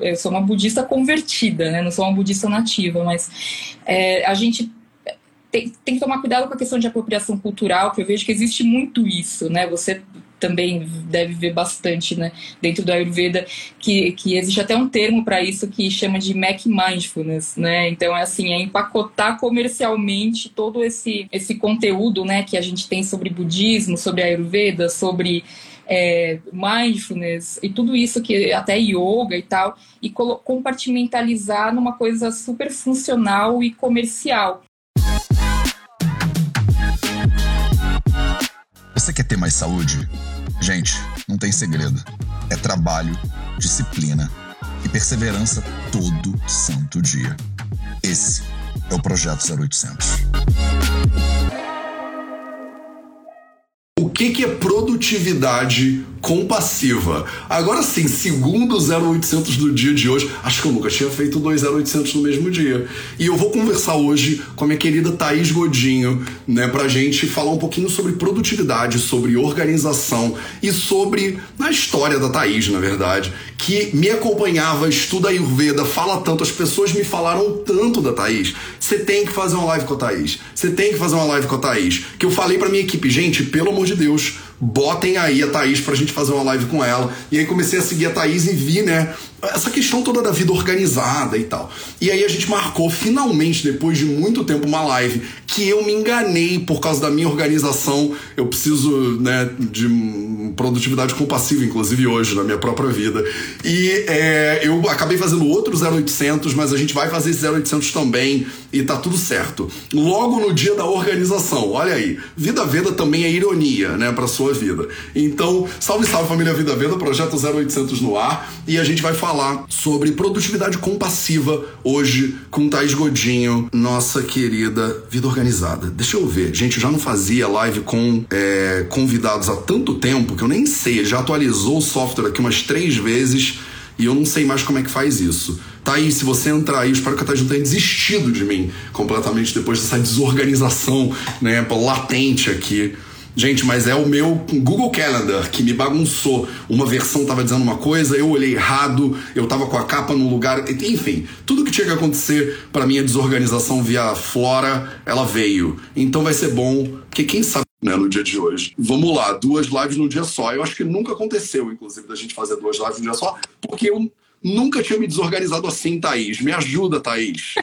eu sou uma budista convertida, né? Não sou uma budista nativa, mas é, a gente tem, tem, que tomar cuidado com a questão de apropriação cultural, que eu vejo que existe muito isso, né? Você também deve ver bastante, né, dentro do Ayurveda, que, que existe até um termo para isso que chama de Mac Mindfulness, né? Então é assim, é empacotar comercialmente todo esse esse conteúdo, né, que a gente tem sobre budismo, sobre Ayurveda, sobre é, mindfulness e tudo isso que até yoga e tal, e compartimentalizar numa coisa super funcional e comercial. Você quer ter mais saúde? Gente, não tem segredo. É trabalho, disciplina e perseverança todo santo dia. Esse é o Projeto 0800. O que, que é produtividade compassiva? Agora sim, segundo 0800 do dia de hoje, acho que eu nunca tinha feito dois 0800 no mesmo dia. E eu vou conversar hoje com a minha querida Thaís Godinho, né, pra gente falar um pouquinho sobre produtividade, sobre organização e sobre a história da Thaís, na verdade, que me acompanhava, estuda Ayurveda, fala tanto, as pessoas me falaram tanto da Thaís. Você tem que fazer uma live com a Thaís. Você tem que fazer uma live com a Thaís. Que eu falei pra minha equipe, gente, pelo amor de Deus, botem aí a Thaís pra gente fazer uma live com ela. E aí comecei a seguir a Thaís e vi, né, essa questão toda da vida organizada e tal. E aí a gente marcou finalmente, depois de muito tempo, uma live que eu me enganei por causa da minha organização. Eu preciso, né, de produtividade compassiva, inclusive hoje, na minha própria vida. E é, eu acabei fazendo outro 0800, mas a gente vai fazer esse 0800 também e tá tudo certo. Logo no dia da organização, olha aí. Vida Veda também é ironia, né, pra sua vida. Então, salve, salve família Vida Veda, projeto 0800 no ar. E a gente vai falar falar sobre produtividade compassiva hoje com Thais Godinho, nossa querida vida organizada. Deixa eu ver, gente, já não fazia live com é, convidados há tanto tempo que eu nem sei, já atualizou o software aqui umas três vezes e eu não sei mais como é que faz isso. Aí, se você entrar aí, espero que a Thais não tenha desistido de mim completamente depois dessa desorganização né, latente aqui. Gente, mas é o meu Google Calendar que me bagunçou. Uma versão tava dizendo uma coisa, eu olhei errado, eu tava com a capa no lugar. Enfim, tudo que tinha que acontecer para minha desorganização via Flora, ela veio. Então vai ser bom, porque quem sabe. Né, no dia de hoje. Vamos lá, duas lives no dia só. Eu acho que nunca aconteceu, inclusive, da gente fazer duas lives no dia só, porque eu nunca tinha me desorganizado assim, Thaís. Me ajuda, Thaís.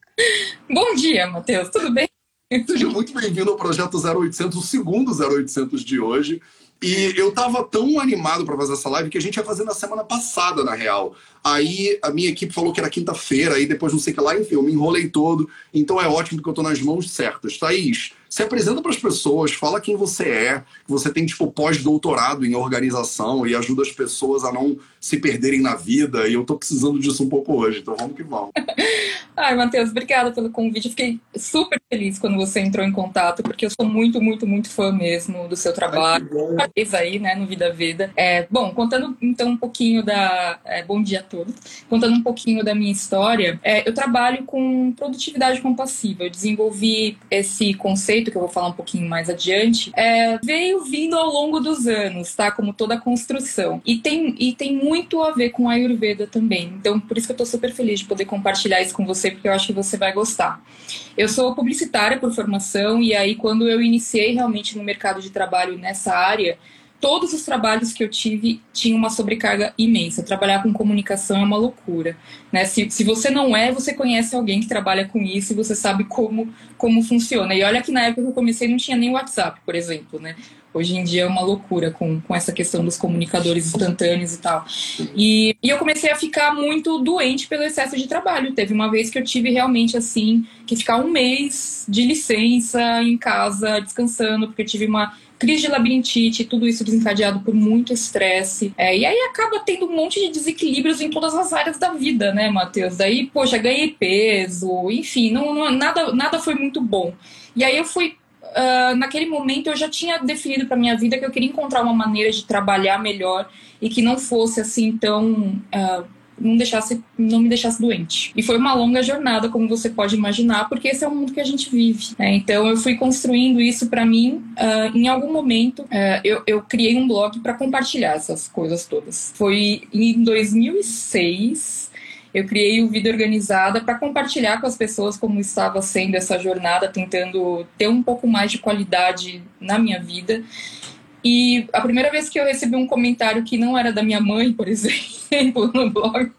Bom dia, Matheus. Tudo bem? Seja muito bem-vindo ao Projeto 0800, o segundo 0800 de hoje. E eu tava tão animado para fazer essa live que a gente ia fazer na semana passada, na real. Aí a minha equipe falou que era quinta-feira, aí depois não sei o que lá, enfim, eu me enrolei todo. Então é ótimo que eu tô nas mãos certas. Thaís, se apresenta para as pessoas, fala quem você é, que você tem tipo pós-doutorado em organização e ajuda as pessoas a não se perderem na vida. E eu tô precisando disso um pouco hoje, então vamos que vamos. Ai, Matheus, obrigada pelo convite. fiquei super feliz quando você entrou em contato, porque eu sou muito, muito, muito fã mesmo do seu trabalho. Ai, aí, né, no Vida Vida. É, bom, contando então um pouquinho da. É, bom dia a todos. Contando um pouquinho da minha história, é, eu trabalho com produtividade compassiva. Eu desenvolvi esse conceito que eu vou falar um pouquinho mais adiante, é, veio vindo ao longo dos anos, tá? Como toda construção. E tem, e tem muito a ver com a Ayurveda também. Então, por isso que eu tô super feliz de poder compartilhar isso com você, porque eu acho que você vai gostar. Eu sou publicitária por formação, e aí, quando eu iniciei realmente no mercado de trabalho nessa área, todos os trabalhos que eu tive tinham uma sobrecarga imensa. Trabalhar com comunicação é uma loucura. Né? Se, se você não é, você conhece alguém que trabalha com isso e você sabe como, como funciona. E olha que na época que eu comecei não tinha nem WhatsApp, por exemplo. Né? Hoje em dia é uma loucura com, com essa questão dos comunicadores instantâneos e tal. E, e eu comecei a ficar muito doente pelo excesso de trabalho. Teve uma vez que eu tive realmente assim que ficar um mês de licença em casa, descansando, porque eu tive uma crise de labirintite, tudo isso desencadeado por muito estresse. É, e aí acaba tendo um monte de desequilíbrios em todas as áreas da vida, né, Matheus? Daí, poxa, ganhei peso, enfim, não, não, nada, nada foi muito bom. E aí eu fui Uh, naquele momento eu já tinha definido para minha vida que eu queria encontrar uma maneira de trabalhar melhor e que não fosse assim tão uh, não deixasse, não me deixasse doente. E foi uma longa jornada, como você pode imaginar, porque esse é o mundo que a gente vive. Né? Então eu fui construindo isso para mim. Uh, em algum momento uh, eu, eu criei um blog para compartilhar essas coisas todas. Foi em 2006 eu criei o Vida Organizada para compartilhar com as pessoas como estava sendo essa jornada, tentando ter um pouco mais de qualidade na minha vida. E a primeira vez que eu recebi um comentário que não era da minha mãe, por exemplo, no blog,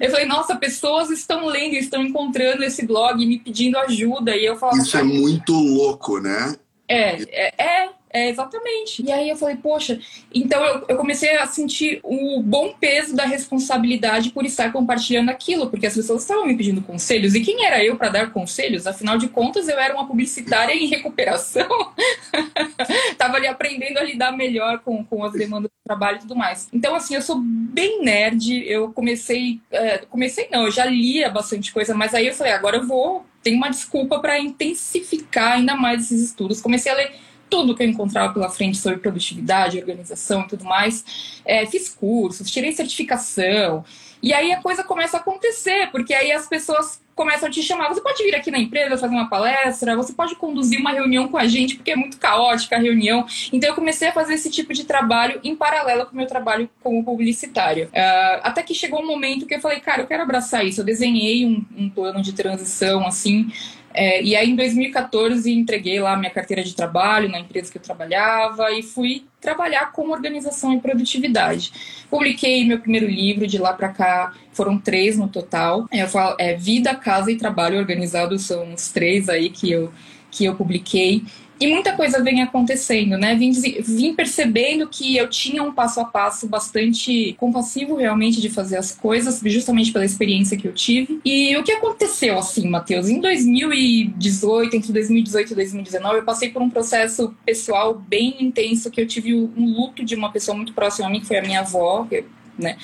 eu falei, nossa, pessoas estão lendo, estão encontrando esse blog e me pedindo ajuda. E eu falava. Isso é muito louco, né? É, é, é, é, exatamente. E aí eu falei, poxa, então eu, eu, comecei a sentir o bom peso da responsabilidade por estar compartilhando aquilo, porque as pessoas estavam me pedindo conselhos. E quem era eu para dar conselhos? Afinal de contas, eu era uma publicitária em recuperação. Tava ali aprendendo a lidar melhor com, com as demandas do trabalho e tudo mais. Então, assim, eu sou bem nerd. Eu comecei. É, comecei, não, eu já lia bastante coisa, mas aí eu falei, agora eu vou. Tem uma desculpa para intensificar ainda mais esses estudos. Comecei a ler tudo que eu encontrava pela frente sobre produtividade, organização e tudo mais. É, fiz cursos, tirei certificação. E aí a coisa começa a acontecer, porque aí as pessoas começam a te chamar. Você pode vir aqui na empresa fazer uma palestra, você pode conduzir uma reunião com a gente, porque é muito caótica a reunião. Então eu comecei a fazer esse tipo de trabalho em paralelo com o meu trabalho como publicitária. Uh, até que chegou um momento que eu falei, cara, eu quero abraçar isso. Eu desenhei um, um plano de transição assim é, e aí, em 2014, entreguei lá minha carteira de trabalho na empresa que eu trabalhava e fui trabalhar com organização e produtividade. Publiquei meu primeiro livro, de lá para cá foram três no total. Eu falo, é Vida, Casa e Trabalho Organizado, são os três aí que eu, que eu publiquei. E muita coisa vem acontecendo, né? Vim, vim, percebendo que eu tinha um passo a passo bastante compassivo realmente de fazer as coisas, justamente pela experiência que eu tive. E o que aconteceu assim, Matheus? Em 2018, entre 2018 e 2019, eu passei por um processo pessoal bem intenso que eu tive um luto de uma pessoa muito próxima a mim, que foi a minha avó. Eu né?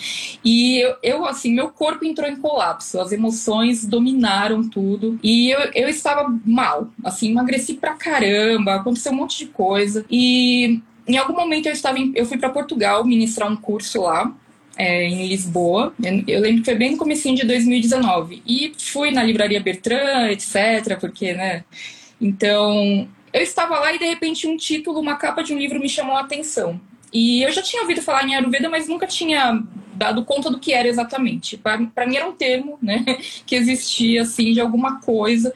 E eu, eu, assim, meu corpo entrou em colapso, as emoções dominaram tudo e eu, eu estava mal, assim, emagreci pra caramba, aconteceu um monte de coisa e em algum momento eu estava em, eu fui para Portugal ministrar um curso lá é, em Lisboa. Eu lembro que foi bem no comecinho de 2019. E fui na livraria Bertrand, etc, porque, né? Então, eu estava lá e de repente um título, uma capa de um livro me chamou a atenção. E eu já tinha ouvido falar em Ayurveda, mas nunca tinha dado conta do que era exatamente. Para mim era um termo, né, que existia assim de alguma coisa.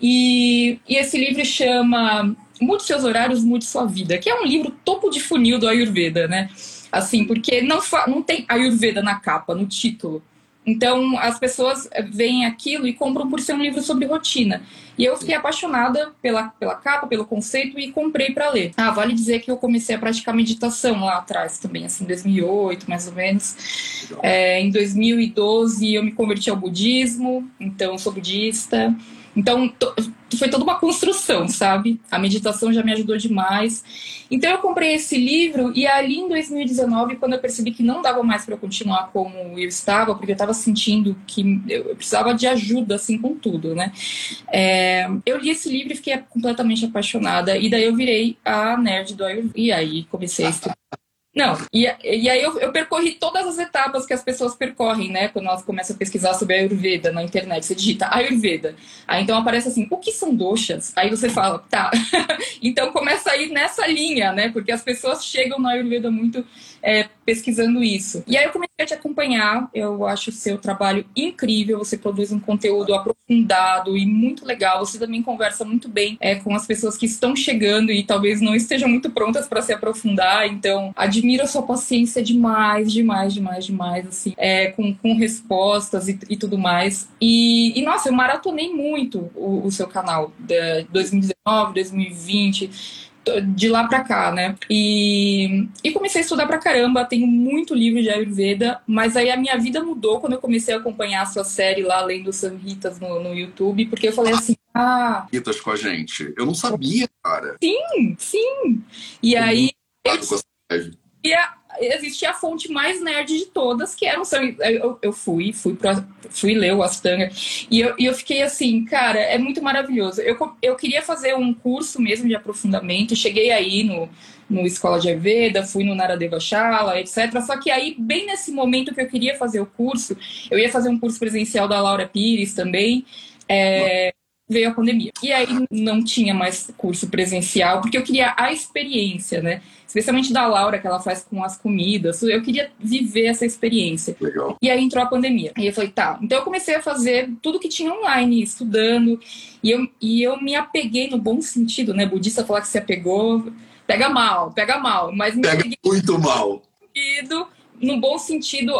E, e esse livro chama Mude seus horários, mude sua vida, que é um livro topo de funil do Ayurveda, né? Assim, porque não, não tem Ayurveda na capa, no título. Então, as pessoas veem aquilo e compram por ser um livro sobre rotina. E eu fiquei apaixonada pela, pela capa, pelo conceito e comprei para ler. Ah, vale dizer que eu comecei a praticar meditação lá atrás também, assim, em 2008, mais ou menos. É, em 2012 eu me converti ao budismo, então sou budista. Então, foi toda uma construção, sabe? A meditação já me ajudou demais. Então, eu comprei esse livro e ali em 2019, quando eu percebi que não dava mais para continuar como eu estava, porque eu estava sentindo que eu precisava de ajuda, assim, com tudo, né? É, eu li esse livro e fiquei completamente apaixonada. E daí eu virei a nerd do Ayurveda. E aí comecei a estudar não, e, e aí eu, eu, percorri todas as etapas que as pessoas percorrem, né? Quando elas começam a pesquisar sobre a Ayurveda na internet. Você digita Ayurveda. Aí então aparece assim, o que são doshas? Aí você fala, tá. então começa a ir nessa linha, né? Porque as pessoas chegam na Ayurveda muito é, pesquisando isso. E aí eu comecei a te acompanhar, eu acho o seu trabalho incrível, você produz um conteúdo aprofundado e muito legal, você também conversa muito bem é, com as pessoas que estão chegando e talvez não estejam muito prontas para se aprofundar, então admiro a sua paciência demais, demais, demais, demais, assim, é, com, com respostas e, e tudo mais. E, e, nossa, eu maratonei muito o, o seu canal, de 2019, 2020, de lá pra cá, né? E, e comecei a estudar pra caramba, tenho muito livro de Ayurveda, mas aí a minha vida mudou quando eu comecei a acompanhar a sua série lá, Lendo Samhitas no, no YouTube, porque eu falei assim, ah... Samhitas com a gente. Eu não sabia, cara. Sim, sim. E aí... Eu, e, existia a fonte mais nerd de todas, que era o sangue. Eu, eu fui, fui, pra, fui ler o Astanga, e eu, e eu fiquei assim, cara, é muito maravilhoso. Eu, eu queria fazer um curso mesmo de aprofundamento, cheguei aí no, no Escola de Ayurveda, fui no Naradeva Shala, etc. Só que aí, bem nesse momento que eu queria fazer o curso, eu ia fazer um curso presencial da Laura Pires também. É, veio a pandemia. E aí não tinha mais curso presencial, porque eu queria a experiência, né? Especialmente da Laura, que ela faz com as comidas. Eu queria viver essa experiência. Legal. E aí entrou a pandemia. E eu falei, tá. Então eu comecei a fazer tudo que tinha online, estudando. E eu, e eu me apeguei no bom sentido, né? Budista falar que se apegou. Pega mal, pega mal. Mas me pega muito mal. No bom sentido,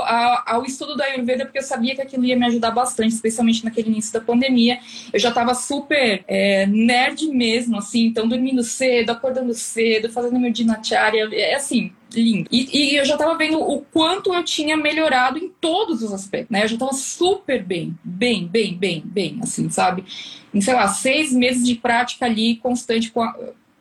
ao estudo da Ayurveda, porque eu sabia que aquilo ia me ajudar bastante, especialmente naquele início da pandemia. Eu já estava super é, nerd mesmo, assim, então dormindo cedo, acordando cedo, fazendo meu dinacharya, é assim, lindo. E, e eu já estava vendo o quanto eu tinha melhorado em todos os aspectos, né? Eu já estava super bem, bem, bem, bem, bem, assim, sabe? Em, sei lá, seis meses de prática ali, constante com a,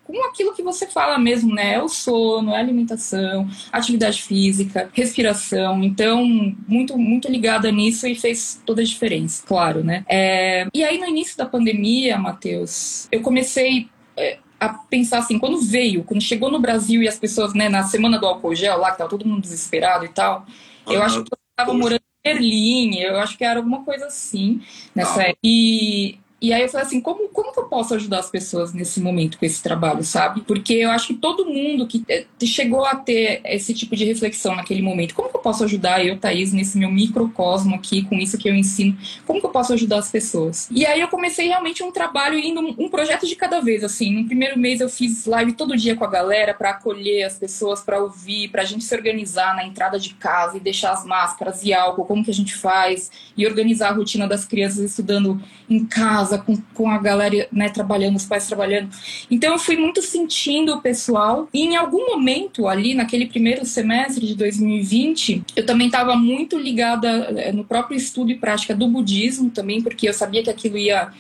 com aquilo que você fala mesmo, né? É o sono, é a alimentação, atividade física, respiração. Então, muito, muito ligada nisso e fez toda a diferença, claro, né? É... E aí, no início da pandemia, Matheus, eu comecei é, a pensar assim, quando veio, quando chegou no Brasil e as pessoas, né, na semana do álcool gel lá, que tava todo mundo desesperado e tal, eu acho que eu tava morando em Berlim, eu acho que era alguma coisa assim nessa época. E e aí eu falei assim, como, como que eu posso ajudar as pessoas nesse momento com esse trabalho, sabe? Porque eu acho que todo mundo que eh, chegou a ter esse tipo de reflexão naquele momento, como que eu posso ajudar eu, Thaís, nesse meu microcosmo aqui, com isso que eu ensino, como que eu posso ajudar as pessoas? E aí eu comecei realmente um trabalho indo um projeto de cada vez, assim. No primeiro mês eu fiz live todo dia com a galera para acolher as pessoas, para ouvir, para a gente se organizar na entrada de casa e deixar as máscaras e álcool, como que a gente faz, e organizar a rotina das crianças estudando em casa, com, com a galera né, trabalhando, os pais trabalhando. Então eu fui muito sentindo o pessoal. E em algum momento ali, naquele primeiro semestre de 2020, eu também estava muito ligada eh, no próprio estudo e prática do budismo também, porque eu sabia que aquilo ia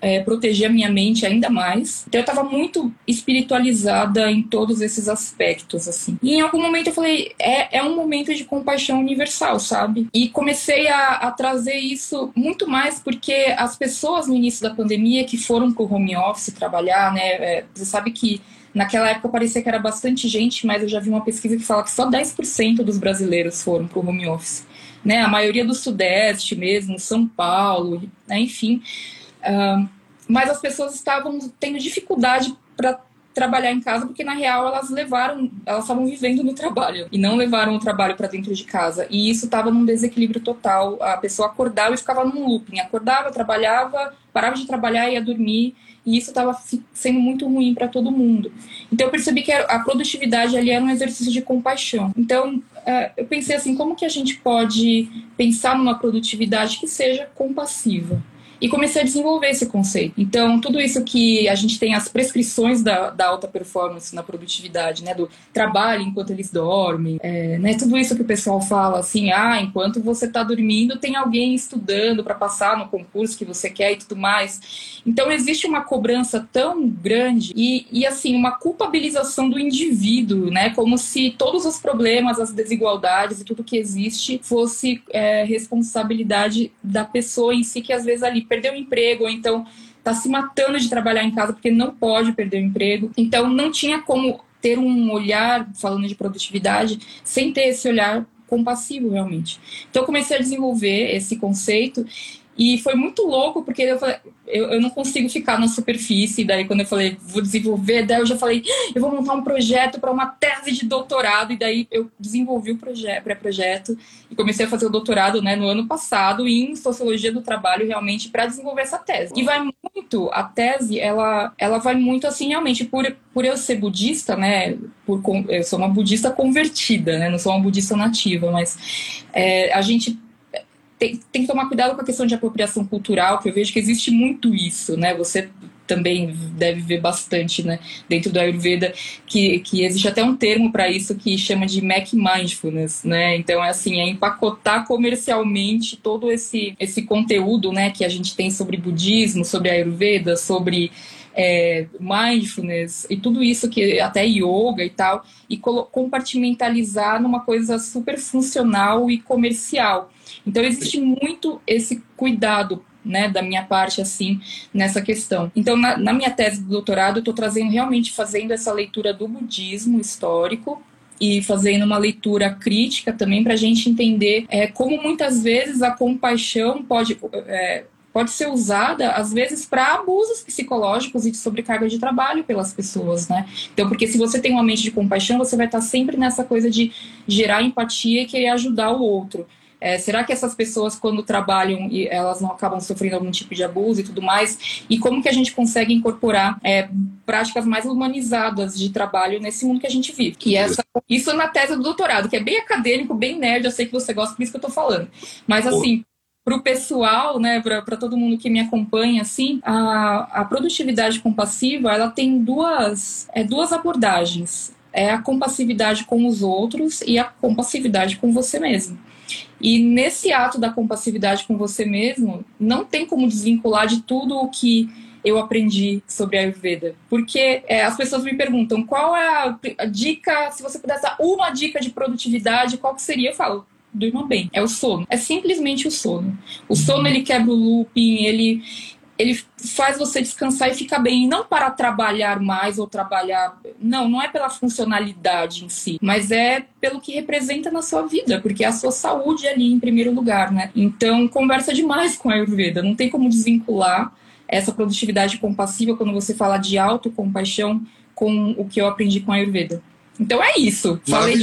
é, proteger a minha mente ainda mais. Então eu estava muito espiritualizada em todos esses aspectos, assim. E em algum momento eu falei, é, é um momento de compaixão universal, sabe? E comecei a, a trazer isso muito mais porque as pessoas no início da pandemia que foram pro home office trabalhar, né? É, você sabe que Naquela época parecia que era bastante gente, mas eu já vi uma pesquisa que fala que só 10% dos brasileiros foram para o home office. Né? A maioria do Sudeste mesmo, São Paulo, né? enfim. Mas as pessoas estavam tendo dificuldade para trabalhar em casa porque na real elas levaram, elas estavam vivendo no trabalho e não levaram o trabalho para dentro de casa. E isso estava num desequilíbrio total. A pessoa acordava e ficava num looping, acordava, trabalhava, parava de trabalhar e ia dormir. E isso estava sendo muito ruim para todo mundo. Então eu percebi que a produtividade ali era um exercício de compaixão. Então uh, eu pensei assim, como que a gente pode pensar numa produtividade que seja compassiva? E comecei a desenvolver esse conceito. Então, tudo isso que a gente tem as prescrições da, da alta performance na produtividade, né, do trabalho enquanto eles dormem, é, né, tudo isso que o pessoal fala assim, ah, enquanto você está dormindo, tem alguém estudando para passar no concurso que você quer e tudo mais. Então, existe uma cobrança tão grande e, e assim, uma culpabilização do indivíduo, né, como se todos os problemas, as desigualdades e tudo que existe fosse é, responsabilidade da pessoa em si, que às vezes ali perdeu o emprego, ou então está se matando de trabalhar em casa porque não pode perder o emprego. Então não tinha como ter um olhar, falando de produtividade, sem ter esse olhar compassivo realmente. Então eu comecei a desenvolver esse conceito e foi muito louco, porque eu, falei, eu, eu, não consigo ficar na superfície. Daí, quando eu falei, vou desenvolver, daí eu já falei, eu vou montar um projeto para uma tese de doutorado. E daí eu desenvolvi o pré-projeto e comecei a fazer o doutorado né, no ano passado em sociologia do trabalho, realmente, para desenvolver essa tese. E vai muito, a tese, ela, ela vai muito assim, realmente, por, por eu ser budista, né? Por, eu sou uma budista convertida, né? Não sou uma budista nativa, mas é, a gente tem, tem que tomar cuidado com a questão de apropriação cultural, que eu vejo que existe muito isso, né? Você também deve ver bastante, né, dentro do Ayurveda, que, que existe até um termo para isso que chama de Mac Mindfulness, né? Então é assim, é empacotar comercialmente todo esse esse conteúdo, né, que a gente tem sobre budismo, sobre Ayurveda, sobre é, mindfulness e tudo isso que até yoga e tal, e compartimentalizar numa coisa super funcional e comercial. Então existe muito esse cuidado né, da minha parte, assim, nessa questão. Então, na, na minha tese do doutorado, eu estou trazendo realmente fazendo essa leitura do budismo histórico e fazendo uma leitura crítica também para a gente entender é, como muitas vezes a compaixão pode é, pode ser usada, às vezes, para abusos psicológicos e de sobrecarga de trabalho pelas pessoas, né? Então, porque se você tem uma mente de compaixão, você vai estar sempre nessa coisa de gerar empatia e querer ajudar o outro. É, será que essas pessoas, quando trabalham, elas não acabam sofrendo algum tipo de abuso e tudo mais? E como que a gente consegue incorporar é, práticas mais humanizadas de trabalho nesse mundo que a gente vive? E essa, isso na tese do doutorado, que é bem acadêmico, bem nerd, eu sei que você gosta, por isso que eu tô falando. Mas, assim, para o pessoal, né, para todo mundo que me acompanha, assim, a, a produtividade compassiva, ela tem duas, é, duas abordagens. É a compassividade com os outros e a compassividade com você mesmo. E nesse ato da compassividade com você mesmo, não tem como desvincular de tudo o que eu aprendi sobre a Ayurveda. Porque é, as pessoas me perguntam qual é a, a, dica, se você pudesse dar uma dica de produtividade, qual que seria? Eu falo, durma bem. É o sono. É simplesmente o sono. O sono ele quebra o looping, ele ele faz você descansar e ficar bem, e não para trabalhar mais ou trabalhar. Não, não é pela funcionalidade em si, mas é pelo que representa na sua vida, porque é a sua saúde ali em primeiro lugar, né? Então, conversa demais com a Ayurveda, não tem como desvincular essa produtividade compassiva quando você fala de autocompaixão com o que eu aprendi com a Ayurveda. Então é isso. Falei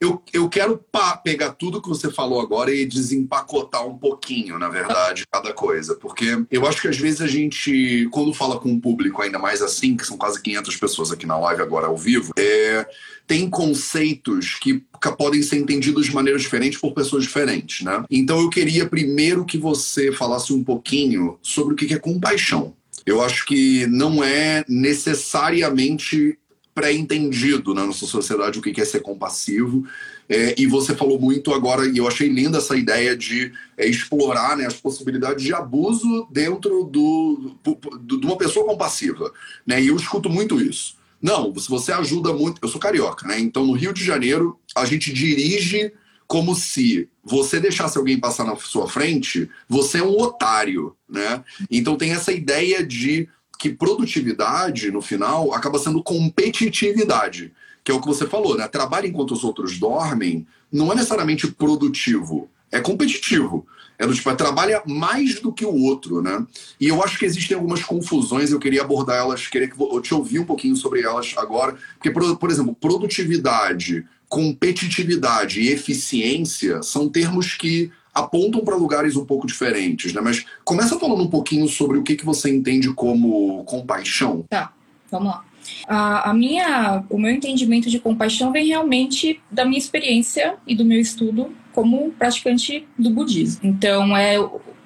eu, eu quero pegar tudo que você falou agora e desempacotar um pouquinho, na verdade, cada coisa. Porque eu acho que às vezes a gente, quando fala com um público ainda mais assim, que são quase 500 pessoas aqui na live agora ao vivo, é, tem conceitos que podem ser entendidos de maneira diferente por pessoas diferentes, né? Então eu queria primeiro que você falasse um pouquinho sobre o que é compaixão. Eu acho que não é necessariamente pré-entendido na nossa sociedade o que é ser compassivo. É, e você falou muito agora, e eu achei linda essa ideia de é, explorar né, as possibilidades de abuso dentro do, de uma pessoa compassiva. Né? E eu escuto muito isso. Não, se você ajuda muito. Eu sou carioca, né? Então no Rio de Janeiro a gente dirige como se você deixasse alguém passar na sua frente, você é um otário, né? Então tem essa ideia de que produtividade, no final, acaba sendo competitividade, que é o que você falou, né? Trabalho enquanto os outros dormem não é necessariamente produtivo, é competitivo. É do tipo, é, trabalha mais do que o outro, né? E eu acho que existem algumas confusões, eu queria abordar elas, queria que eu te ouvir um pouquinho sobre elas agora, porque, por, por exemplo, produtividade, competitividade e eficiência são termos que apontam para lugares um pouco diferentes, né? Mas começa falando um pouquinho sobre o que, que você entende como compaixão. Tá, vamos lá. A, a, minha, o meu entendimento de compaixão vem realmente da minha experiência e do meu estudo como praticante do budismo. Então, é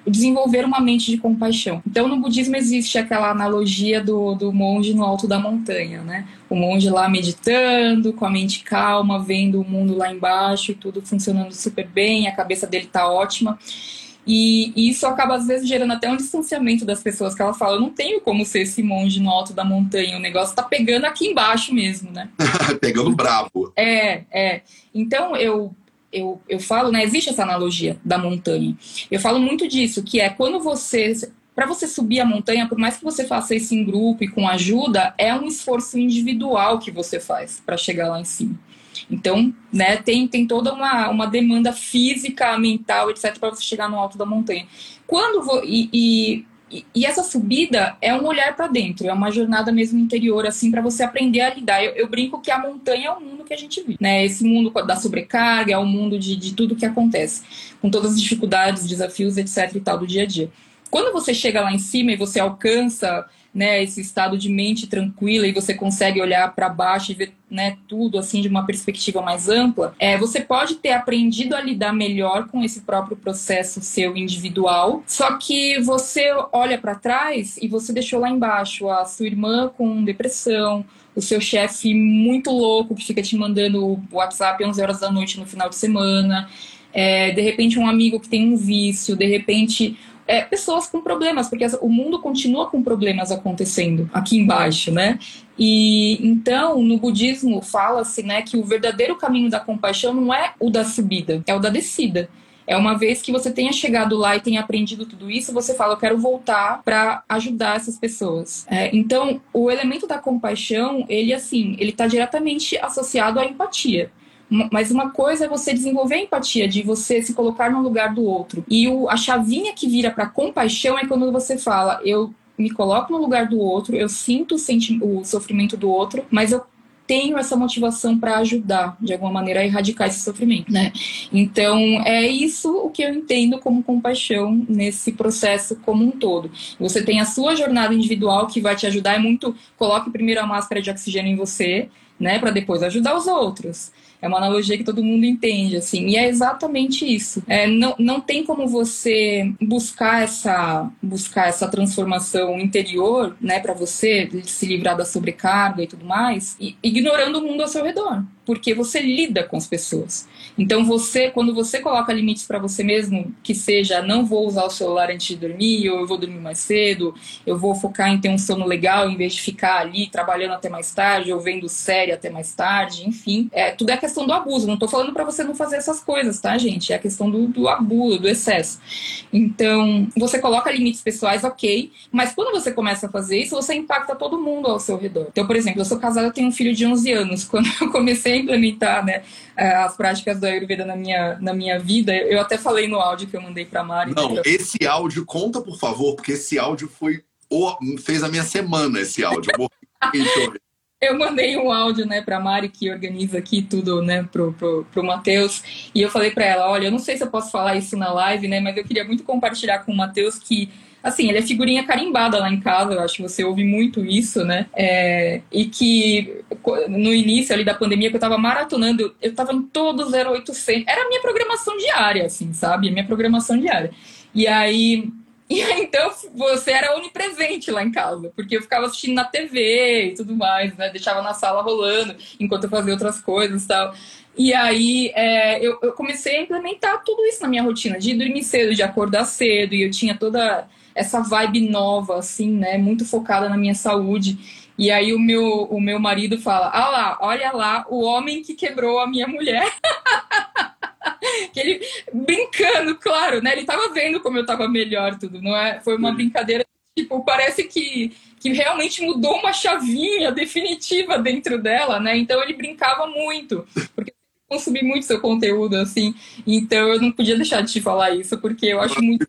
desenvolver uma mente de compaixão. Então, no budismo existe aquela analogia do, do monge no alto da montanha, né? O monge lá meditando, com a mente calma, vendo o mundo lá embaixo e tudo funcionando super bem, a cabeça dele tá ótima. E, isso acaba, às vezes, gerando até um distanciamento das pessoas, que elas falam, eu não tenho como ser esse monge no alto da montanha, o negócio tá pegando aqui embaixo mesmo, né? pegando bravo. É, é. Então, eu eu, eu falo, né? Existe essa analogia da montanha. Eu falo muito disso, que é quando você. Para você subir a montanha, por mais que você faça isso em grupo e com ajuda, é um esforço individual que você faz para chegar lá em cima. Então, né, tem, tem toda uma, uma demanda física, mental, etc., para você chegar no alto da montanha. Quando vo, e, e e, essa subida é um olhar para dentro, é uma jornada mesmo interior, assim, para você aprender a lidar. Eu, eu, brinco que a montanha é o mundo que a gente vive, né? Esse mundo da sobrecarga, é o mundo de, de tudo que acontece, com todas as dificuldades, desafios, etc. e tal do dia a dia. Quando você chega lá em cima e você alcança né, esse estado de mente tranquila e você consegue olhar para baixo e ver né, tudo assim de uma perspectiva mais ampla, é, você pode ter aprendido a lidar melhor com esse próprio processo seu individual. Só que você olha para trás e você deixou lá embaixo a sua irmã com depressão, o seu chefe muito louco que fica te mandando WhatsApp às 11 horas da noite no final de semana, é, de repente um amigo que tem um vício, de repente é, pessoas com problemas, porque o mundo continua com problemas acontecendo aqui embaixo, né? E então, no budismo fala-se, né, que o verdadeiro caminho da compaixão não é o da subida, é o da descida. É uma vez que você tenha chegado lá e tenha aprendido tudo isso, você fala, eu quero voltar para ajudar essas pessoas. É, então, o elemento da compaixão, ele assim, ele está diretamente associado à empatia. Mas uma coisa é você desenvolver a empatia, de você se colocar no lugar do outro. E o, a chavinha que vira para compaixão é quando você fala, eu me coloco no lugar do outro, eu sinto o, o sofrimento do outro, mas eu tenho essa motivação para ajudar, de alguma maneira, a erradicar esse sofrimento, né? Então, é isso o que eu entendo como compaixão nesse processo como um todo. Você tem a sua jornada individual que vai te ajudar, é muito, coloque primeiro a máscara de oxigênio em você, né, para depois ajudar os outros. É uma analogia que todo mundo entende, assim. E é exatamente isso. É, não, não tem como você buscar essa, buscar essa transformação interior, né, para você se livrar da sobrecarga e tudo mais, e, ignorando o mundo ao seu redor porque você lida com as pessoas. Então você, quando você coloca limites para você mesmo, que seja não vou usar o celular antes de dormir, ou eu vou dormir mais cedo, eu vou focar em ter um sono legal em vez de ficar ali trabalhando até mais tarde, ou vendo série até mais tarde, enfim, é, tudo é questão do abuso. Não estou falando para você não fazer essas coisas, tá, gente? É a questão do, do abuso, do excesso. Então você coloca limites pessoais, ok, mas quando você começa a fazer isso, você impacta todo mundo ao seu redor. Então, por exemplo, eu sou casada, tenho um filho de 11 anos. Quando eu comecei implementar né, é, as práticas da Ayurveda na minha, na minha vida. Eu até falei no áudio que eu mandei para Mari. Não, esse áudio, conta por favor, porque esse áudio foi o, fez a minha semana, esse áudio. eu mandei um áudio, né, pra Mari, que organiza aqui tudo, né, pro, pro, pro Matheus, e eu falei para ela, olha, eu não sei se eu posso falar isso na live, né, mas eu queria muito compartilhar com o Matheus que assim, ele é figurinha carimbada lá em casa, eu acho que você ouve muito isso, né? É, e que no início ali da pandemia, que eu tava maratonando, eu tava em todo 0800, era a minha programação diária, assim, sabe? A minha programação diária. E aí, e aí, então, você era onipresente lá em casa, porque eu ficava assistindo na TV e tudo mais, né? Deixava na sala rolando enquanto eu fazia outras coisas e tal. E aí é, eu, eu, comecei a implementar tudo isso na minha rotina, de dormir cedo, de acordar cedo, e eu tinha toda essa vibe nova, assim, né? Muito focada na minha saúde. E aí o meu, o meu marido fala: Ah lá, olha lá, o homem que quebrou a minha mulher. que ele brincando, claro, né? Ele tava vendo como eu tava melhor tudo, não é? Foi uma brincadeira, tipo, parece que, que realmente mudou uma chavinha definitiva dentro dela, né? Então ele brincava muito, porque eu consumi muito seu conteúdo, assim. Então eu não podia deixar de te falar isso, porque eu acho muito.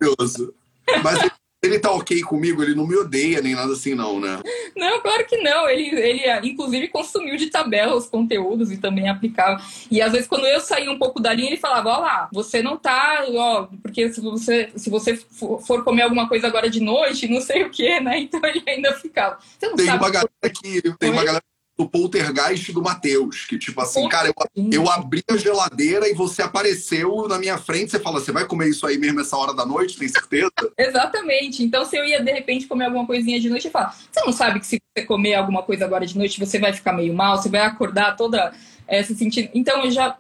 Mas ele tá ok comigo, ele não me odeia nem nada assim, não, né? Não, claro que não. Ele, ele inclusive, consumiu de tabela os conteúdos e também aplicava. E às vezes, quando eu saía um pouco da linha, ele falava: Ó lá, você não tá, ó, porque se você, se você for comer alguma coisa agora de noite, não sei o que, né? Então ele ainda ficava. Tem uma galera que. Tem uma galera do poltergeist do Matheus, que tipo assim, cara, eu, eu abri a geladeira e você apareceu na minha frente, você fala, você vai comer isso aí mesmo essa hora da noite, tem certeza? Exatamente. Então, se eu ia de repente comer alguma coisinha de noite, eu falo, você não sabe que se você comer alguma coisa agora de noite, você vai ficar meio mal, você vai acordar toda é, se sentindo. Então, eu já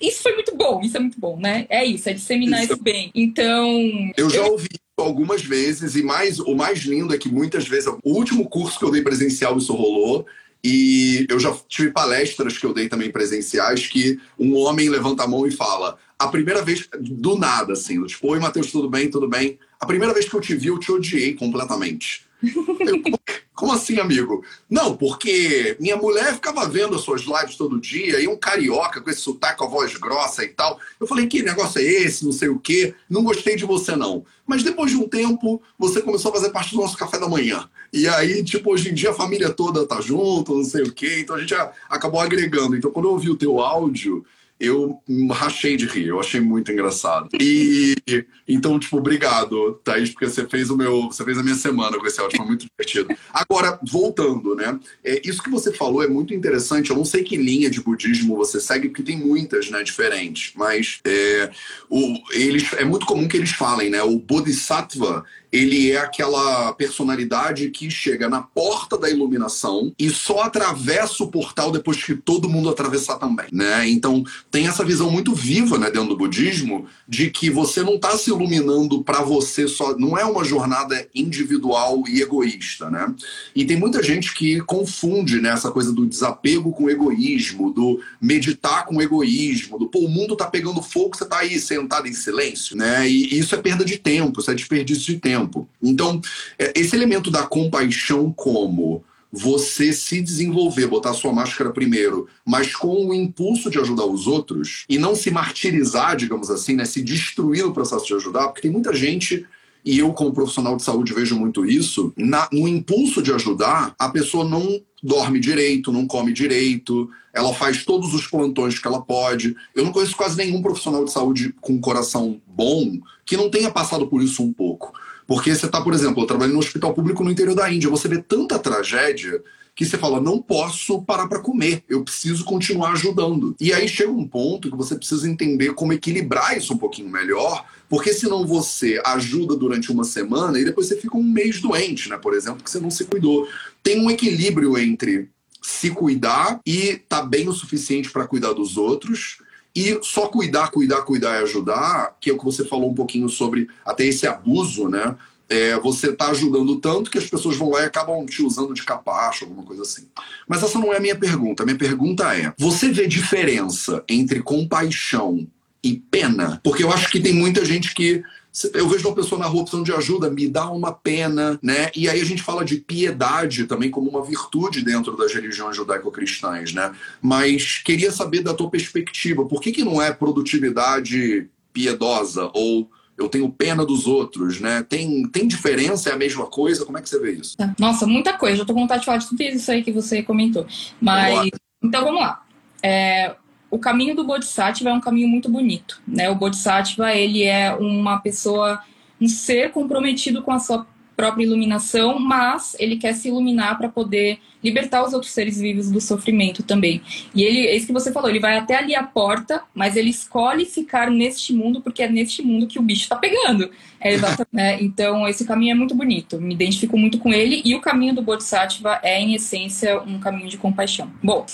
isso foi muito bom, isso é muito bom, né? É isso, é disseminar isso, isso bem. Então. Eu já ouvi algumas vezes, e mais o mais lindo é que muitas vezes, o último curso que eu dei presencial, isso rolou. E eu já tive palestras que eu dei também presenciais que um homem levanta a mão e fala: a primeira vez, do nada, assim, tipo, oi, Matheus, tudo bem? Tudo bem? A primeira vez que eu te vi, eu te odiei completamente. Como assim, amigo? Não, porque minha mulher ficava vendo as suas lives todo dia e um carioca com esse sotaque, com a voz grossa e tal. Eu falei, que negócio é esse? Não sei o quê. Não gostei de você, não. Mas depois de um tempo, você começou a fazer parte do nosso café da manhã. E aí, tipo, hoje em dia a família toda tá junto, não sei o quê. Então a gente acabou agregando. Então quando eu ouvi o teu áudio, eu rachei de rir, eu achei muito engraçado. E então, tipo, obrigado, Thaís, porque você fez o meu, você fez a minha semana com esse áudio, foi muito divertido. Agora, voltando, né? É, isso que você falou é muito interessante. Eu não sei que linha de budismo você segue, porque tem muitas, né, diferentes. Mas é, o, eles, é muito comum que eles falem, né? O Bodhisattva ele é aquela personalidade que chega na porta da iluminação e só atravessa o portal depois que todo mundo atravessar também, né? Então, tem essa visão muito viva né, dentro do budismo de que você não está se iluminando para você só, não é uma jornada individual e egoísta, né? E tem muita gente que confunde né, essa coisa do desapego com egoísmo, do meditar com egoísmo, do pô, o mundo tá pegando fogo, você tá aí sentado em silêncio, né? E isso é perda de tempo, isso é desperdício de tempo. Então, é, esse elemento da compaixão como você se desenvolver, botar sua máscara primeiro, mas com o impulso de ajudar os outros e não se martirizar, digamos assim, né, se destruir no processo de ajudar, porque tem muita gente e eu como profissional de saúde vejo muito isso, na, no impulso de ajudar, a pessoa não dorme direito, não come direito, ela faz todos os plantões que ela pode. Eu não conheço quase nenhum profissional de saúde com coração bom que não tenha passado por isso um pouco. Porque você está, por exemplo, eu trabalho no hospital público no interior da Índia, você vê tanta tragédia que você fala, não posso parar para comer, eu preciso continuar ajudando. E aí chega um ponto que você precisa entender como equilibrar isso um pouquinho melhor, porque senão você ajuda durante uma semana e depois você fica um mês doente, né? Por exemplo, que você não se cuidou. Tem um equilíbrio entre se cuidar e tá bem o suficiente para cuidar dos outros e só cuidar, cuidar, cuidar e ajudar, que é o que você falou um pouquinho sobre até esse abuso, né? É, você está ajudando tanto que as pessoas vão lá e acabam te usando de capacho, alguma coisa assim. Mas essa não é a minha pergunta. A minha pergunta é: você vê diferença entre compaixão e pena? Porque eu acho que tem muita gente que eu vejo uma pessoa na rua precisando de ajuda, me dá uma pena, né? E aí a gente fala de piedade também como uma virtude dentro das religiões judaico-cristãs, né? Mas queria saber da tua perspectiva, por que, que não é produtividade piedosa ou eu tenho pena dos outros, né? Tem, tem diferença? É a mesma coisa? Como é que você vê isso? Nossa, muita coisa. Eu tô com vontade de falar de tudo isso aí que você comentou. Mas, então vamos lá. É, o caminho do Bodhisattva é um caminho muito bonito, né? O Bodhisattva, ele é uma pessoa, um ser comprometido com a sua própria iluminação, mas ele quer se iluminar para poder libertar os outros seres vivos do sofrimento também. E ele, é isso que você falou, ele vai até ali a porta, mas ele escolhe ficar neste mundo porque é neste mundo que o bicho está pegando. É né? Então, esse caminho é muito bonito. Me identifico muito com ele e o caminho do Bodhisattva é, em essência, um caminho de compaixão. Bom,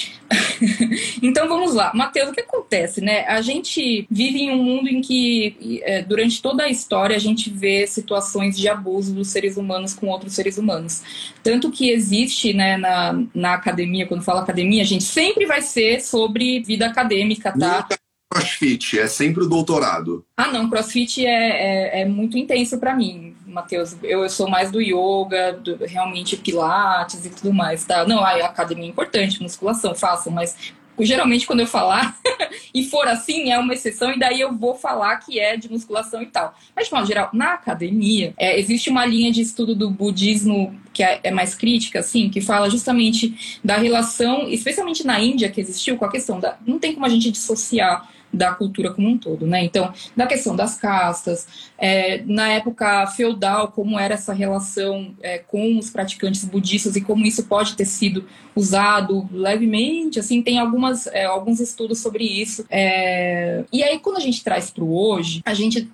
então vamos lá. Mateus, o que acontece, né? A gente vive em um mundo em que, é, durante toda a história, a gente vê situações de abuso dos seres humanos com outros seres humanos. Tanto que existe, né, na na, academia, quando fala academia, a gente sempre vai ser sobre vida acadêmica, tá? Nunca crossfit, é sempre o doutorado. Ah, não, crossfit é, é, é muito intenso para mim, Matheus. Eu, eu, sou mais do yoga, do, realmente pilates e tudo mais, tá? Não, a academia é importante, musculação, façam, mas geralmente quando eu falar e for assim, é uma exceção, e daí eu vou falar que é de musculação e tal. Mas, de modo geral, na academia, é, existe uma linha de estudo do budismo que é, é, mais crítica, assim, que fala justamente da relação, especialmente na Índia, que existiu com a questão da. Não tem como a gente dissociar da cultura como um todo, né? Então, da questão das castas, é, na época feudal, como era essa relação é, com os praticantes budistas e como isso pode ter sido usado levemente, assim, tem algumas, é, alguns estudos sobre isso. É, e aí, quando a gente traz para o hoje, a gente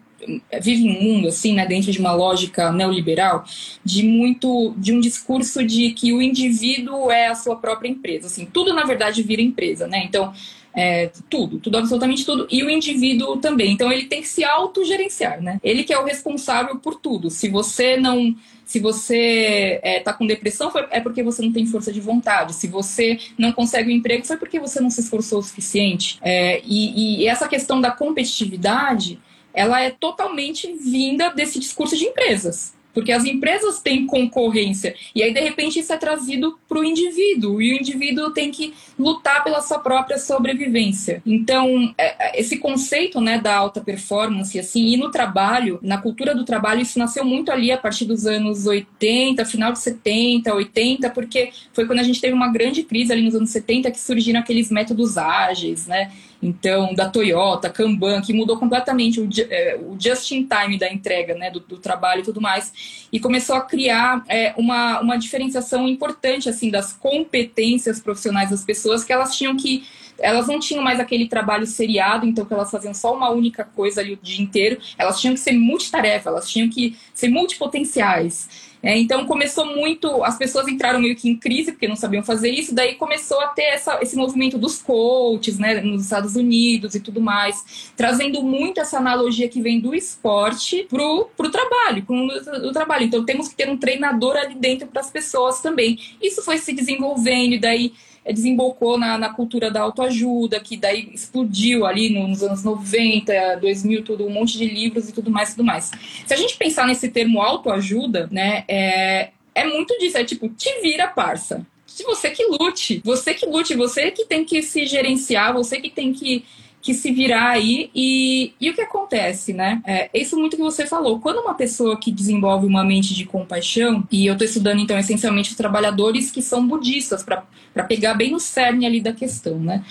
vive um mundo assim, né, dentro de uma lógica neoliberal, de muito de um discurso de que o indivíduo é a sua própria empresa, assim, tudo na verdade vira empresa, né? Então, é, tudo, tudo, absolutamente tudo, e o indivíduo também. Então ele tem que se autogerenciar, né? Ele que é o responsável por tudo. Se você não. Se você está é, com depressão, foi, é porque você não tem força de vontade. Se você não consegue um emprego, foi porque você não se esforçou o suficiente. É, e, e essa questão da competitividade, ela é totalmente vinda desse discurso de empresas porque as empresas têm concorrência e aí de repente isso é trazido para o indivíduo e o indivíduo tem que lutar pela sua própria sobrevivência. Então é, é, esse conceito né da alta performance assim e no trabalho, na cultura do trabalho isso nasceu muito ali a partir dos anos 80, final de 70, 80, porque foi quando a gente teve uma grande crise ali nos anos 70 que surgiram aqueles métodos ágeis, né? Então da Toyota, Kanban, que mudou completamente o, é, o just-in-time da entrega né, do, do, trabalho e tudo mais, e começou a criar é, uma, uma diferenciação importante assim das competências profissionais das pessoas, que elas tinham que elas não tinham mais aquele trabalho seriado, então que elas faziam só uma única coisa ali o dia inteiro, elas tinham que ser multitarefa, elas tinham que ser multipotenciais. É, então começou muito, as pessoas entraram meio que em crise porque não sabiam fazer isso, daí começou a ter essa, esse movimento dos coaches, né, nos Estados Unidos e tudo mais, trazendo muito essa analogia que vem do esporte pro, pro trabalho, pro do trabalho. Então temos que ter um treinador ali dentro para as pessoas também. Isso foi se desenvolvendo e daí desembocou na, na cultura da autoajuda, que daí explodiu ali nos anos 90, 2000, tudo, um monte de livros e tudo mais, tudo mais. Se a gente pensar nesse termo autoajuda, né, é, é muito disso, é tipo, te vira, parça. Se você que lute, você que lute, você que tem que se gerenciar, você que tem que que se virar aí. E, e o que acontece, né? É isso muito que você falou. Quando uma pessoa que desenvolve uma mente de compaixão, e eu estou estudando, então, essencialmente os trabalhadores que são budistas, para pegar bem no cerne ali da questão, né?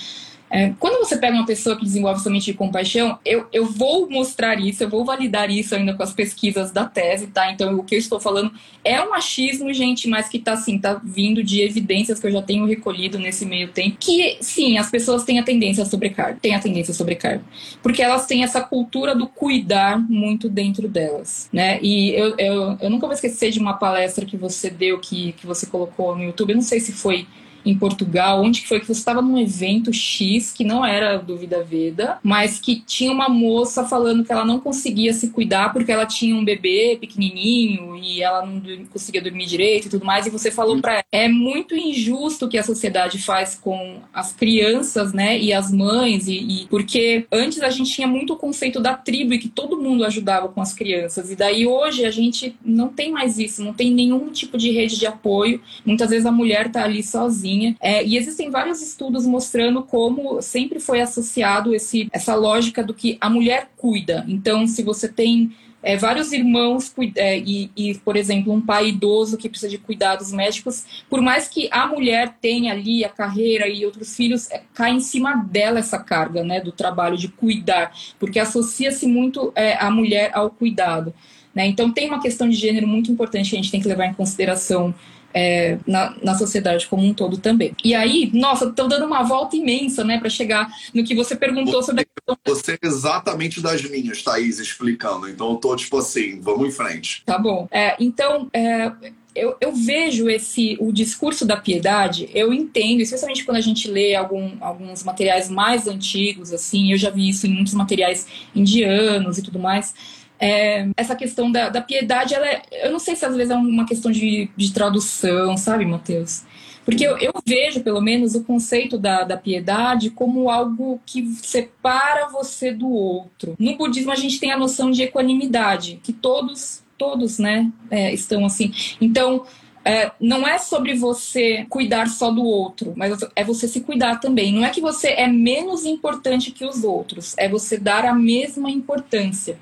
É, quando você pega uma pessoa que desenvolve somente compaixão, eu, eu vou mostrar isso, eu vou validar isso ainda com as pesquisas da tese, tá? Então, o que eu estou falando é um achismo, gente, mas que tá assim, tá vindo de evidências que eu já tenho recolhido nesse meio tempo. Que, sim, as pessoas têm a tendência a sobrecarga, têm a tendência a sobrecarga. Porque elas têm essa cultura do cuidar muito dentro delas, né? E eu, eu, eu nunca vou esquecer de uma palestra que você deu, que, que você colocou no YouTube, eu não sei se foi em Portugal, onde foi que você estava num evento X que não era do Vida Veda, mas que tinha uma moça falando que ela não conseguia se cuidar porque ela tinha um bebê pequenininho e ela não conseguia dormir direito e tudo mais, e você falou para ela, é muito injusto o que a sociedade faz com as crianças, né, e as mães, e, e porque antes a gente tinha muito o conceito da tribo e que todo mundo ajudava com as crianças, e daí hoje a gente não tem mais isso, não tem nenhum tipo de rede de apoio, muitas vezes a mulher tá ali sozinha sozinha. É, e existem vários estudos mostrando como sempre foi associado esse, essa lógica do que a mulher cuida. Então, se você tem é, vários irmãos é, e, e, por exemplo, um pai idoso que precisa de cuidados médicos, por mais que a mulher tenha ali a carreira e outros filhos, é, cai em cima dela essa carga né, do trabalho de cuidar, porque associa-se muito é, a mulher ao cuidado. Né? Então, tem uma questão de gênero muito importante que a gente tem que levar em consideração é, na, na sociedade como um todo também. E aí, nossa, estou dando uma volta imensa, né, para chegar no que você perguntou você, sobre a questão. Você é exatamente das minhas, Thaís, explicando. Então, eu tô tipo assim, vamos em frente. Tá bom. É, então, é, eu, eu, vejo esse o discurso da piedade, eu entendo, especialmente quando a gente lê algum, alguns materiais mais antigos, assim, eu já vi isso em muitos materiais indianos e tudo mais é, essa questão da, da piedade, ela é, eu não sei se às vezes é uma questão de, de tradução, sabe, Mateus? Porque eu, eu, vejo, pelo menos, o conceito da, da piedade como algo que separa você do outro. No budismo, a gente tem a noção de equanimidade, que todos, todos, né, é, estão assim. Então, é, não é sobre você cuidar só do outro, mas é você se cuidar também. Não é que você é menos importante que os outros, é você dar a mesma importância.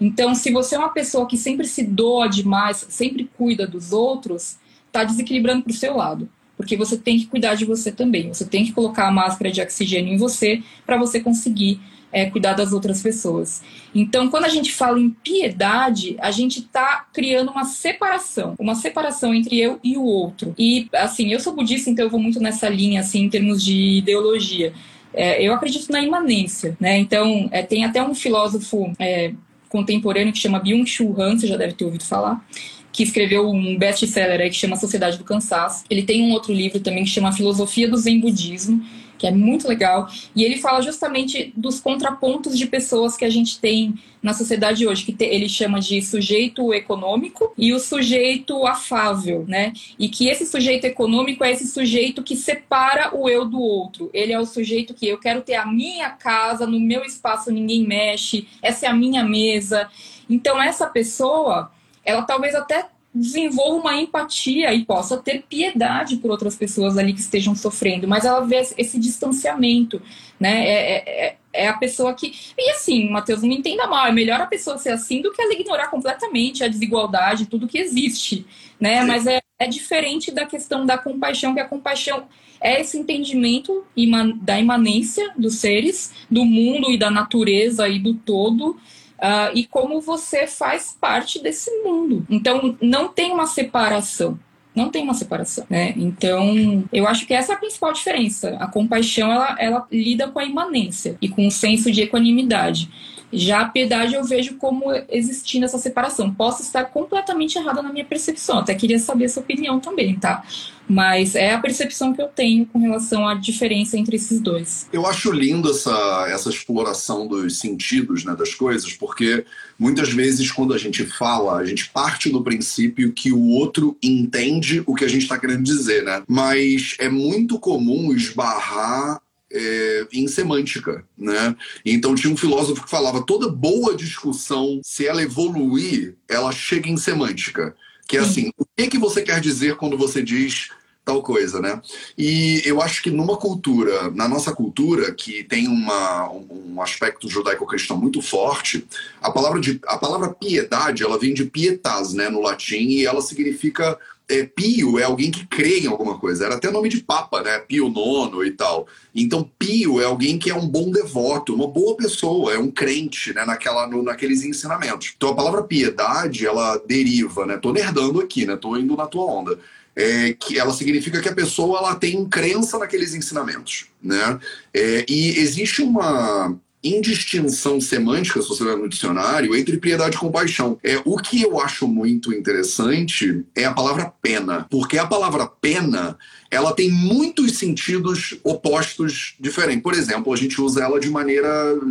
Então, se você é uma pessoa que sempre se doa demais, sempre cuida dos outros, está desequilibrando para o seu lado. Porque você tem que cuidar de você também. Você tem que colocar a máscara de oxigênio em você para você conseguir é, cuidar das outras pessoas. Então, quando a gente fala em piedade, a gente está criando uma separação, uma separação entre eu e o outro. E, assim, eu sou budista, então eu vou muito nessa linha, assim, em termos de ideologia. É, eu acredito na imanência, né? Então, é, tem até um filósofo é, contemporâneo que chama Byung-Chul Han, você já deve ter ouvido falar, que escreveu um best-seller que chama Sociedade do Cansaço. Ele tem um outro livro também que chama Filosofia do Zen Budismo, que é muito legal. E ele fala justamente dos contrapontos de pessoas que a gente tem na sociedade hoje, que ele chama de sujeito econômico e o sujeito afável, né? E que esse sujeito econômico é esse sujeito que separa o eu do outro. Ele é o sujeito que eu quero ter a minha casa, no meu espaço ninguém mexe, essa é a minha mesa. Então, essa pessoa, ela talvez até desenvolva uma empatia e possa ter piedade por outras pessoas ali que estejam sofrendo, mas ela vê esse distanciamento, né? É, é, é, é a pessoa que. E assim, Matheus, não me entenda mal, é melhor a pessoa ser assim do que ela ignorar completamente a desigualdade, tudo que existe, né? Sim. Mas é, é diferente da questão da compaixão, que a compaixão é esse entendimento da imanência dos seres, do mundo e da natureza e do todo uh, e como você faz parte desse mundo. Então, não tem uma separação. Não tem uma separação, né? Então, eu acho que essa é a principal diferença. A compaixão, ela, ela lida com a imanência e com o senso de equanimidade. Já a piedade eu vejo como existindo essa separação. Posso estar completamente errada na minha percepção, até queria saber a sua opinião também, tá? Mas é a percepção que eu tenho com relação à diferença entre esses dois. Eu acho lindo essa, essa exploração dos sentidos né, das coisas, porque muitas vezes quando a gente fala, a gente parte do princípio que o outro entende o que a gente está querendo dizer, né? Mas é muito comum esbarrar é, em semântica, né? Então tinha um filósofo que falava toda boa discussão, se ela evoluir, ela chega em semântica. Que é assim, o que, que você quer dizer quando você diz tal coisa, né? E eu acho que numa cultura, na nossa cultura, que tem uma, um aspecto judaico-cristão muito forte, a palavra, de, a palavra piedade, ela vem de pietas, né, no latim, e ela significa é, Pio é alguém que crê em alguma coisa. Era até nome de papa, né? Pio nono e tal. Então, Pio é alguém que é um bom devoto, uma boa pessoa, é um crente, né? Naquela, no, naqueles ensinamentos. Então, a palavra piedade, ela deriva, né? Tô nerdando aqui, né? Tô indo na tua onda. É, que ela significa que a pessoa ela tem crença naqueles ensinamentos, né? É, e existe uma indistinção semântica, se você vai no dicionário, entre piedade e compaixão. É, o que eu acho muito interessante é a palavra pena, porque a palavra pena ela tem muitos sentidos opostos diferentes. Por exemplo, a gente usa ela de maneira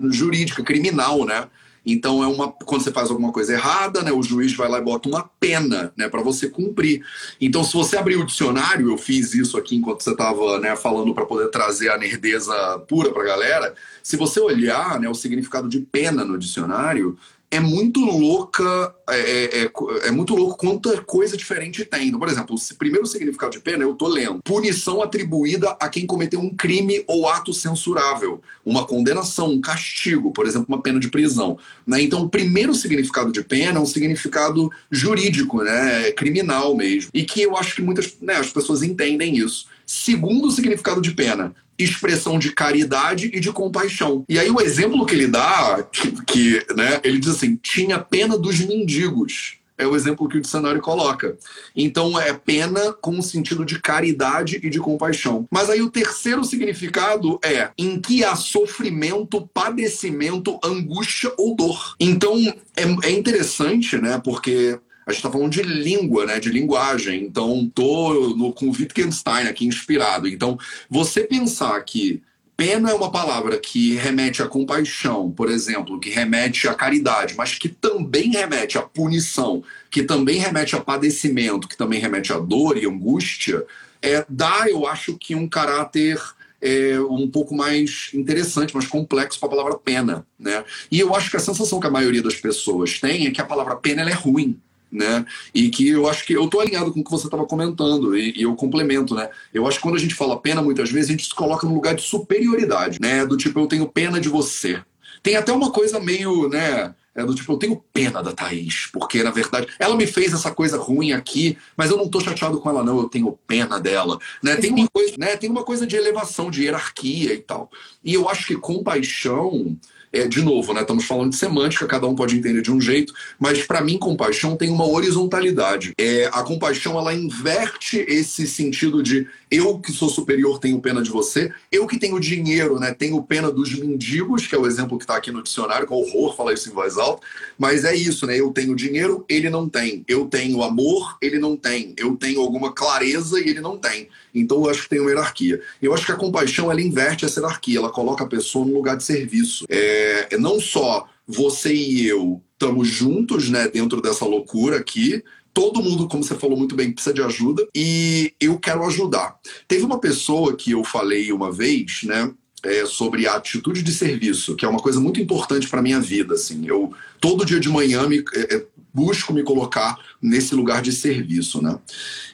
jurídica, criminal, né? Então é uma quando você faz alguma coisa errada, né, o juiz vai lá e bota uma pena, né, para você cumprir. Então se você abrir o dicionário, eu fiz isso aqui enquanto você estava, né, falando para poder trazer a nerdeza pura para a galera. Se você olhar, né, o significado de pena no dicionário, é muito louca, é, é, é, é, muito louco quanta coisa diferente tem. Então, por exemplo, o primeiro significado de pena, eu tô lendo. Punição atribuída a quem cometeu um crime ou ato censurável. Uma condenação, um castigo, por exemplo, uma pena de prisão. Né? Então, o primeiro significado de pena é um significado jurídico, né? criminal mesmo. E que eu acho que muitas né, as pessoas entendem isso. Segundo significado de pena, expressão de caridade e de compaixão. E aí o exemplo que ele dá, que, que né, ele diz assim, tinha pena dos mendigos. É o exemplo que o dicionário coloca. Então é pena com o sentido de caridade e de compaixão. Mas aí o terceiro significado é em que há sofrimento, padecimento, angústia ou dor. Então é, é interessante, né? Porque a gente está falando de língua, né, de linguagem. Então, tô no, com Wittgenstein aqui inspirado. Então, você pensar que pena é uma palavra que remete à compaixão, por exemplo, que remete à caridade, mas que também remete à punição, que também remete a padecimento, que também remete à dor e angústia, é, dá, eu acho que um caráter é, um pouco mais interessante, mais complexo para a palavra pena, né? E eu acho que a sensação que a maioria das pessoas tem é que a palavra pena é ruim né? E que eu acho que eu tô alinhado com o que você estava comentando e, e, eu complemento, né? Eu acho que quando a gente fala pena, muitas vezes a gente se coloca num lugar de superioridade, né? Do tipo, eu tenho pena de você. Tem até uma coisa meio, né? É do tipo, eu tenho pena da Thaís, porque na verdade ela me fez essa coisa ruim aqui, mas eu não tô chateado com ela, não, eu tenho pena dela. Né? Tem, uma coisa, né? Tem uma coisa de elevação, de hierarquia e tal. E eu acho que compaixão é, de novo, né, estamos falando de semântica, cada um pode entender de um jeito, mas para mim compaixão tem uma horizontalidade. É, a compaixão ela inverte esse sentido de eu que sou superior tenho pena de você, eu que tenho dinheiro, né, tenho pena dos mendigos, que é o exemplo que está aqui no dicionário, que é horror falar isso em voz alta, mas é isso, né, eu tenho dinheiro, ele não tem, eu tenho amor, ele não tem, eu tenho alguma clareza e ele não tem. Então eu acho que tem uma hierarquia. Eu acho que a compaixão ela inverte essa hierarquia, ela coloca a pessoa no lugar de serviço. É, é não só você e eu estamos juntos, né, dentro dessa loucura aqui, todo mundo, como você falou muito bem, precisa de ajuda e eu quero ajudar. Teve uma pessoa que eu falei uma vez, né, é, sobre a atitude de serviço, que é uma coisa muito importante para minha vida. Assim, eu todo dia de manhã me, é, é busco me colocar nesse lugar de serviço, né?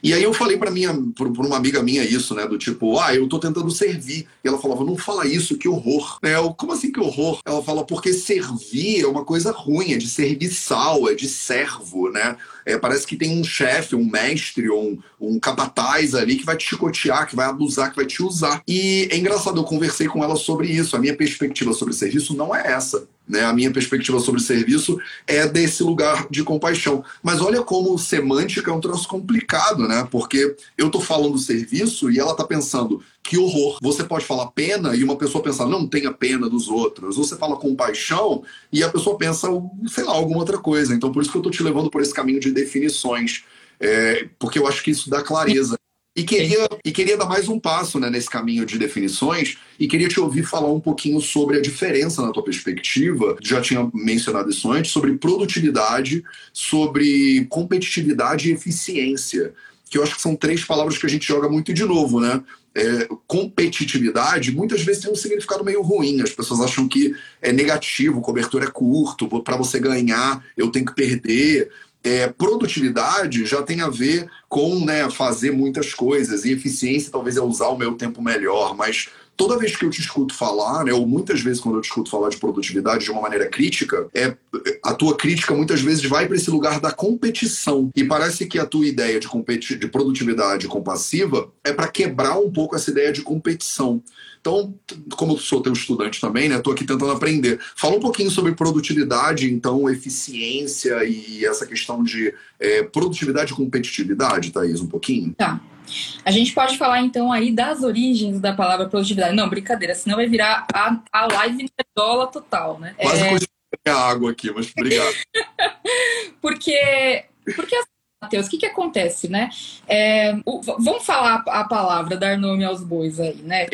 E aí eu falei para minha, para uma amiga minha isso, né? Do tipo, ah, eu tô tentando servir. E ela falava, não fala isso, que horror. É, como assim que horror? Ela fala, porque servir é uma coisa ruim, é de serviçal, é de servo, né? É, parece que tem um chefe, um mestre, um, um capataz ali que vai te chicotear, que vai abusar, que vai te usar. E é engraçado, eu conversei com ela sobre isso. A minha perspectiva sobre serviço não é essa. Né? A minha perspectiva sobre serviço é desse lugar de compaixão. Mas olha como semântica é um troço complicado, né? Porque eu tô falando serviço e ela tá pensando que horror. Você pode falar pena e uma pessoa pensar, não tenha pena dos outros. Você fala compaixão e a pessoa pensa, sei lá, alguma outra coisa. Então por isso que eu tô te levando por esse caminho de definições. É, porque eu acho que isso dá clareza. E queria, e queria dar mais um passo né, nesse caminho de definições e queria te ouvir falar um pouquinho sobre a diferença na tua perspectiva, já tinha mencionado isso antes, sobre produtividade, sobre competitividade e eficiência, que eu acho que são três palavras que a gente joga muito de novo, né? É, competitividade muitas vezes tem um significado meio ruim. As pessoas acham que é negativo, cobertor é curto, para você ganhar eu tenho que perder. É, produtividade já tem a ver com né, fazer muitas coisas, e eficiência talvez é usar o meu tempo melhor, mas toda vez que eu te escuto falar, né, ou muitas vezes quando eu te escuto falar de produtividade de uma maneira crítica, é a tua crítica muitas vezes vai para esse lugar da competição. E parece que a tua ideia de, de produtividade compassiva é para quebrar um pouco essa ideia de competição. Então, como eu sou teu estudante também, né, aqui tentando aprender. Fala um pouquinho sobre produtividade, então, eficiência e essa questão de é, produtividade e competitividade, Thaís, um pouquinho. Tá. A gente pode falar então aí das origens da palavra produtividade. Não, brincadeira, senão vai virar a, a live nerdola total, né? Quase é... a água aqui, mas obrigado. porque, porque assim, Matheus, o que, que acontece, né? É, o, vamos falar a palavra, dar nome aos bois aí, né?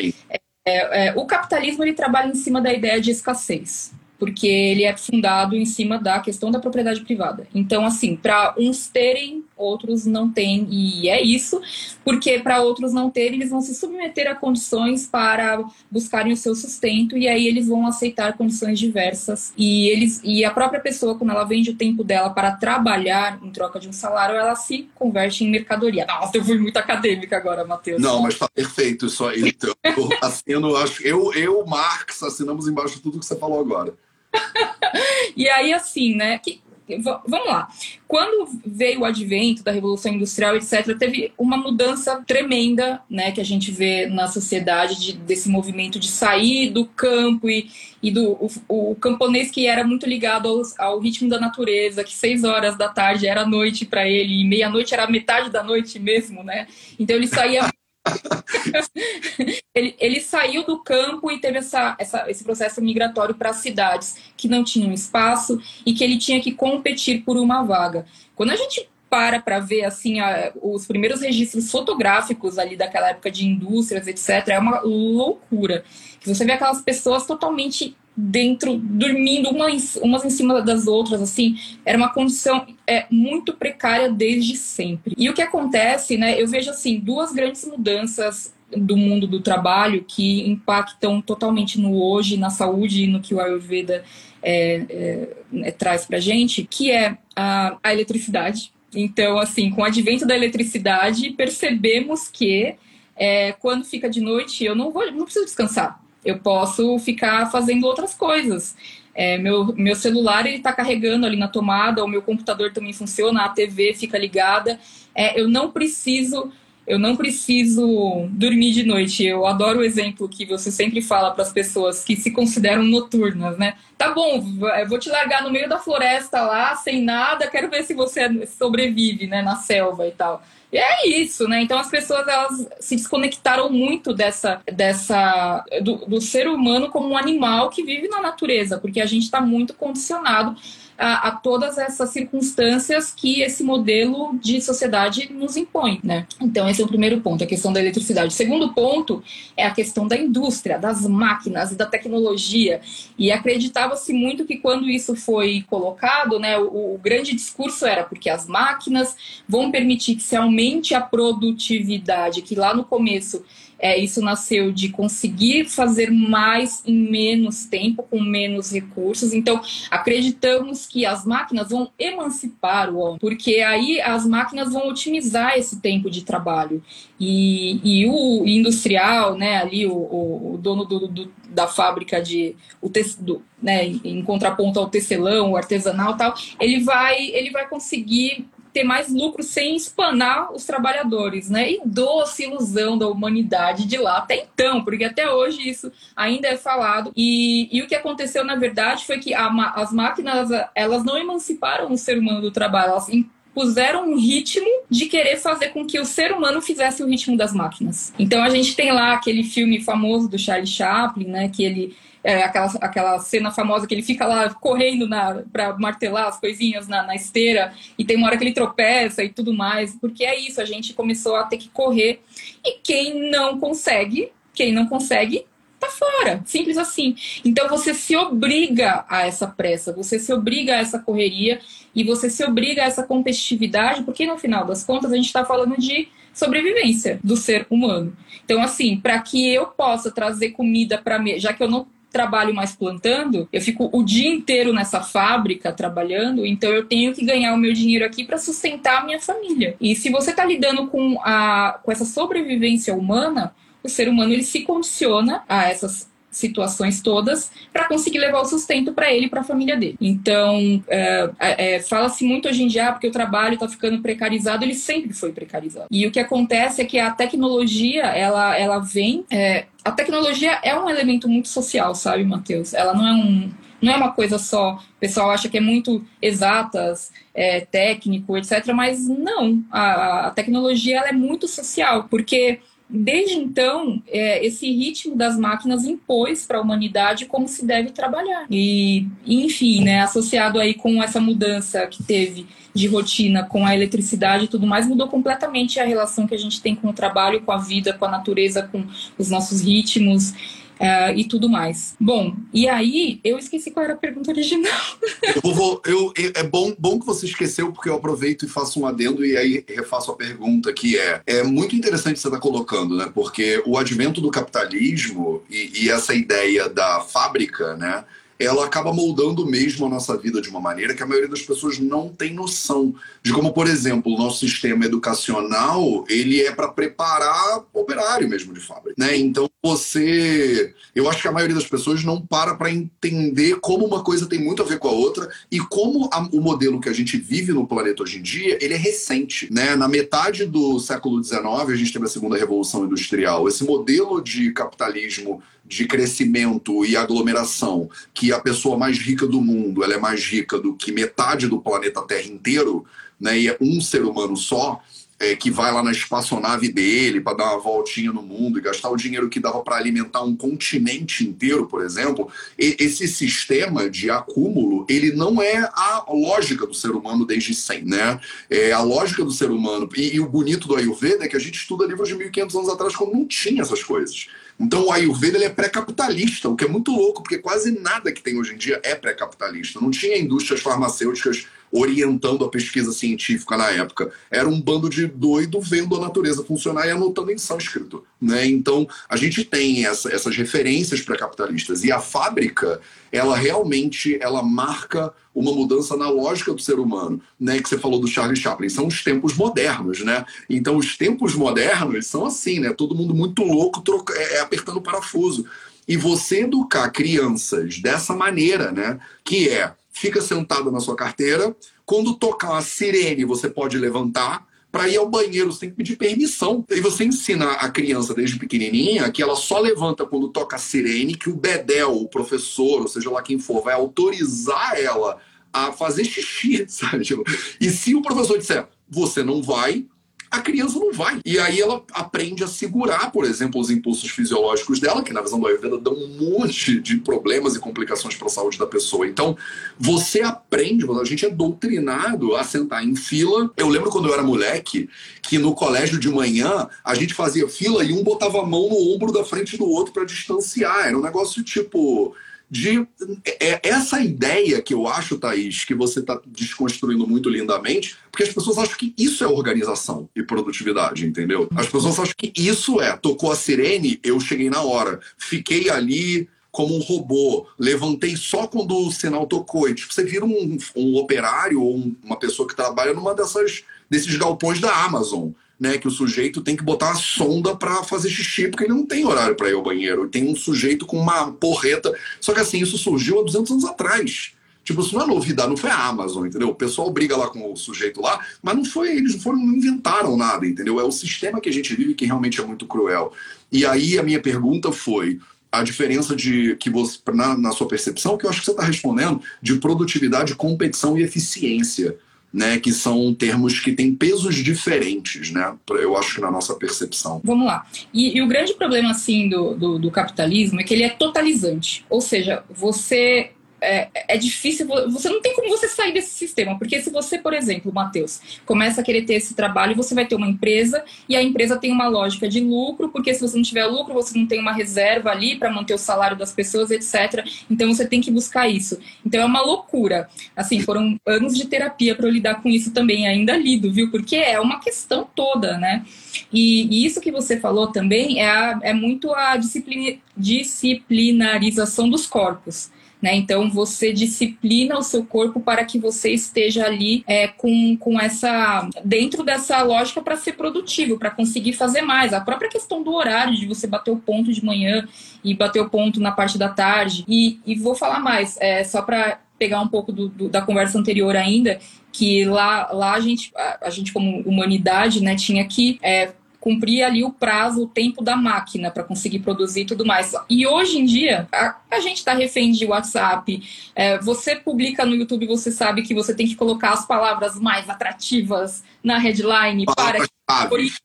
É, é, o capitalismo ele trabalha em cima da ideia de escassez porque ele é fundado em cima da questão da propriedade privada. Então, assim, para uns terem, outros não têm, e é isso, porque para outros não terem, eles vão se submeter a condições para buscarem o seu sustento, e aí eles vão aceitar condições diversas. E eles e a própria pessoa, quando ela vende o tempo dela para trabalhar em troca de um salário, ela se converte em mercadoria. Nossa, eu fui muito acadêmica agora, Matheus. Não, mas tá perfeito aí. Então, eu assino, acho, eu, eu, Marx, assinamos embaixo de tudo que você falou agora. e aí, assim, né? Que, vamos lá. Quando veio o advento da Revolução Industrial, etc., teve uma mudança tremenda, né, que a gente vê na sociedade de, desse movimento de sair do campo e, e do o, o camponês que era muito ligado ao, ao, ritmo da natureza, que seis horas da tarde era noite para ele e meia-noite era metade da noite mesmo, né? Então ele saía ele, ele, saiu do campo e teve essa, essa, esse processo migratório para cidades que não tinham espaço e que ele tinha que competir por uma vaga. Quando a gente para para ver assim a, os primeiros registros fotográficos ali daquela época de indústrias, etc., é uma loucura. Que você vê aquelas pessoas totalmente dentro, dormindo umas, umas em cima das outras, assim, era uma condição é, muito precária desde sempre. E o que acontece, né, eu vejo, assim, duas grandes mudanças do mundo do trabalho que impactam totalmente no hoje, na saúde e no que o Ayurveda é, é, é, traz pra gente, que é a, a eletricidade. Então, assim, com o advento da eletricidade, percebemos que é, quando fica de noite, eu não vou, não preciso descansar eu posso ficar fazendo outras coisas. É, meu, meu celular ele está carregando ali na tomada, o meu computador também funciona, a TV fica ligada. É, eu não preciso eu não preciso dormir de noite. Eu adoro o exemplo que você sempre fala para as pessoas que se consideram noturnas, né? Tá bom, vou te largar no meio da floresta lá, sem nada, quero ver se você sobrevive, né, na selva e tal. E é isso, né? Então as pessoas elas se desconectaram muito dessa, dessa do, do ser humano como um animal que vive na natureza, porque a gente está muito condicionado a, a, todas essas circunstâncias que esse modelo de sociedade nos impõe, né? Então esse é o primeiro ponto, a questão da eletricidade. O segundo ponto é a questão da indústria, das máquinas e da tecnologia. E acreditava-se muito que quando isso foi colocado, né, o, o grande discurso era porque as máquinas vão permitir que se aumente a produtividade, que lá no começo é, isso nasceu de conseguir fazer mais em menos tempo, com menos recursos. Então, acreditamos que as máquinas vão emancipar o homem, porque aí as máquinas vão otimizar esse tempo de trabalho. E, e o industrial, né, ali, o, o, dono do, do, da fábrica de. O tecido, né, em contraponto ao tecelão, o artesanal tal, ele vai, ele vai conseguir ter mais lucro sem espanar os trabalhadores, né? E doce ilusão da humanidade de lá até então, porque até hoje isso ainda é falado. E, e o que aconteceu, na verdade, foi que a, as máquinas, elas não emanciparam o ser humano do trabalho, elas puseram um ritmo de querer fazer com que o ser humano fizesse o ritmo das máquinas. Então a gente tem lá aquele filme famoso do Charlie Chaplin, né, que ele é, aquela, aquela cena famosa que ele fica lá correndo para martelar as coisinhas na, na, esteira e tem uma hora que ele tropeça e tudo mais, porque é isso, a gente começou a ter que correr e quem não consegue, quem não consegue tá fora, simples assim. Então você se obriga a essa pressa, você se obriga a essa correria e você se obriga a essa competitividade, porque no final das contas a gente está falando de sobrevivência do ser humano. Então, assim, para que eu possa trazer comida para mim, já que eu não trabalho mais plantando, eu fico o dia inteiro nessa fábrica trabalhando, então eu tenho que ganhar o meu dinheiro aqui para sustentar a minha família. E se você está lidando com, a, com essa sobrevivência humana, o ser humano ele se condiciona a essas situações todas para conseguir levar o sustento para ele e para a família dele. Então, é, é, fala-se muito hoje em dia, ah, porque o trabalho está ficando precarizado, ele sempre foi precarizado. E o que acontece é que a tecnologia, ela, ela vem. É, a tecnologia é um elemento muito social, sabe, Matheus? Ela não é um. Não é uma coisa só, o pessoal acha que é muito exatas, é, técnico, etc. Mas não, a, a tecnologia ela é muito social, porque Desde então, é, esse ritmo das máquinas impôs para a humanidade como se deve trabalhar. E, enfim, né, associado aí com essa mudança que teve de rotina com a eletricidade e tudo mais, mudou completamente a relação que a gente tem com o trabalho, com a vida, com a natureza, com os nossos ritmos uh, e tudo mais. Bom, e aí eu esqueci qual era a pergunta original. eu vou, eu, é bom, bom que você esqueceu, porque eu aproveito e faço um adendo e aí refaço a pergunta, que é, é muito interessante você estar tá colocando, né? Porque o advento do capitalismo e, e essa ideia da fábrica, né? Ela acaba moldando mesmo a nossa vida de uma maneira que a maioria das pessoas não tem noção de como, por exemplo, o nosso sistema educacional ele é para preparar operário mesmo de fábrica, né? Então você, eu acho que a maioria das pessoas não para para entender como uma coisa tem muito a ver com a outra e como a, o modelo que a gente vive no planeta hoje em dia ele é recente, né? Na metade do século XIX a gente teve a segunda revolução industrial. Esse modelo de capitalismo de crescimento e aglomeração, que a pessoa mais rica do mundo ela é mais rica do que metade do planeta Terra inteiro, né, e é um ser humano só, é, que vai lá na espaçonave dele para dar uma voltinha no mundo e gastar o dinheiro que dava para alimentar um continente inteiro, por exemplo, e, esse sistema de acúmulo, ele não é a lógica do ser humano desde sempre, né? É a lógica do ser humano. E, e o bonito do Ayurveda é que a gente estuda livros de 1500 anos atrás quando não tinha essas coisas. Então o Ayurveda ele é pré-capitalista, o que é muito louco, porque quase nada que tem hoje em dia é pré-capitalista. Não tinha indústrias farmacêuticas orientando a pesquisa científica na época. Era um bando de doido vendo a natureza funcionar e anotando em sânscrito. Né? Então, a gente tem essa, essas referências pré-capitalistas. E a fábrica, ela realmente ela marca uma mudança na lógica do ser humano, né? Que você falou do Charlie Chaplin, são os tempos modernos, né? Então os tempos modernos são assim, né? Todo mundo muito louco troca, é, é apertando parafuso. E você educar crianças dessa maneira, né? Que é fica sentado na sua carteira. Quando tocar a sirene, você pode levantar. Para ir ao banheiro, você tem que pedir permissão. E você ensina a criança desde pequenininha que ela só levanta quando toca a sirene, que o bedel, o professor, ou seja lá quem for, vai autorizar ela a fazer xixi, sabe? Tipo, e se o professor disser, você não vai, a criança não vai. E aí ela aprende a segurar, por exemplo, os impulsos fisiológicos dela, que na visão do Ayurveda dão um monte de problemas e complicações para a saúde da pessoa. Então, você aprende, a gente é doutrinado a sentar em fila. Eu lembro quando eu era moleque, que no colégio de manhã a gente fazia fila e um botava a mão no ombro da frente do outro para distanciar. Era um negócio tipo de é, essa ideia que eu acho, Thaís, que você está desconstruindo muito lindamente, porque as pessoas acham que isso é organização e produtividade, entendeu? As pessoas acham que isso é, tocou a sirene, eu cheguei na hora, fiquei ali como um robô, levantei só quando o sinal tocou. E, tipo, você vira um, um operário ou um, uma pessoa que trabalha numa dessas desses galpões da Amazon né, que o sujeito tem que botar uma sonda para fazer xixi, porque ele não tem horário para ir ao banheiro. Tem um sujeito com uma porreta. Só que assim, isso surgiu há 200 anos atrás. Tipo, isso não é novidade, não foi a Amazon, entendeu? O pessoal briga lá com o sujeito lá, mas não foi, eles não foram, não inventaram nada, entendeu? É o sistema que a gente vive que realmente é muito cruel. E aí a minha pergunta foi a diferença de que você, na, na sua percepção, que eu acho que você está respondendo, de produtividade, competição e eficiência né, que são termos que têm pesos diferentes, né, eu acho na nossa percepção. Vamos lá. E, e o grande problema, assim, do, do, do, capitalismo é que ele é totalizante. Ou seja, você é, é, difícil, você não tem como você sair desse sistema, porque se você, por exemplo, Matheus, começa a querer ter esse trabalho, você vai ter uma empresa e a empresa tem uma lógica de lucro, porque se você não tiver lucro, você não tem uma reserva ali para manter o salário das pessoas, etc. Então você tem que buscar isso. Então é uma loucura. Assim, foram anos de terapia para eu lidar com isso também, ainda lido, viu? Porque é uma questão toda, né? E, e isso que você falou também é, a, é muito a disciplina, disciplinarização dos corpos. Né? Então, você disciplina o seu corpo para que você esteja ali é, com, com essa. dentro dessa lógica para ser produtivo, para conseguir fazer mais. A própria questão do horário, de você bater o ponto de manhã e bater o ponto na parte da tarde. E, e vou falar mais, é, só para pegar um pouco do, do, da conversa anterior ainda, que lá, lá a, gente, a, a gente, como humanidade, né, tinha que é, cumprir ali o prazo, o tempo da máquina para conseguir produzir e tudo mais. E hoje em dia, a, a gente está refém de WhatsApp. É, você publica no YouTube, você sabe que você tem que colocar as palavras mais atrativas na headline para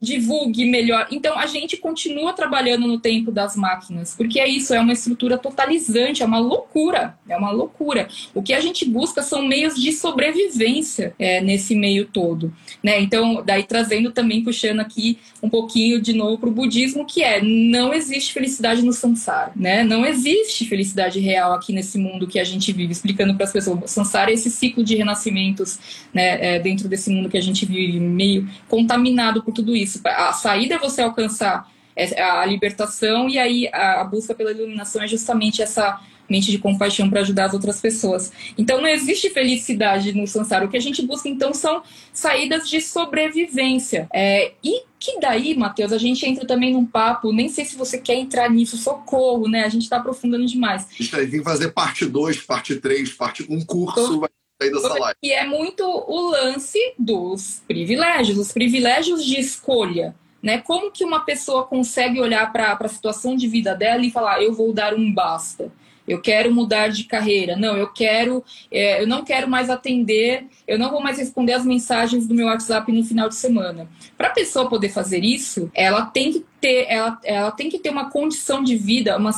divulgue melhor. Então a gente continua trabalhando no tempo das máquinas, porque é isso, é uma estrutura totalizante, é uma loucura, é uma loucura. O que a gente busca são meios de sobrevivência é, nesse meio todo, né? Então, daí trazendo também puxando aqui um pouquinho de novo para o budismo, que é não existe felicidade no samsara, né? Não existe felicidade real aqui nesse mundo que a gente vive, explicando para as pessoas. Samsara é esse ciclo de renascimentos, né? É, dentro desse mundo que a gente vive meio contaminado por tudo isso. A saída é você alcançar a libertação e aí a busca pela iluminação é justamente essa mente de compaixão para ajudar as outras pessoas. Então não existe felicidade no samsara. O que a gente busca então são saídas de sobrevivência. É, e que daí, Matheus, a gente entra também num papo, nem sei se você quer entrar nisso, socorro, né? A gente está aprofundando demais. Isso aí, tem que fazer parte 2, parte 3, parte um curso. Vai dessa live. E é muito o lance dos privilégios, os privilégios de escolha. Né? Como que uma pessoa consegue olhar para a situação de vida dela e falar, eu vou dar um basta? Eu quero mudar de carreira. Não, eu quero, é, eu não quero mais atender, eu não vou mais responder as mensagens do meu WhatsApp no final de semana. Para a pessoa poder fazer isso, ela tem que ter, ela, ela tem que ter uma condição de vida, uma,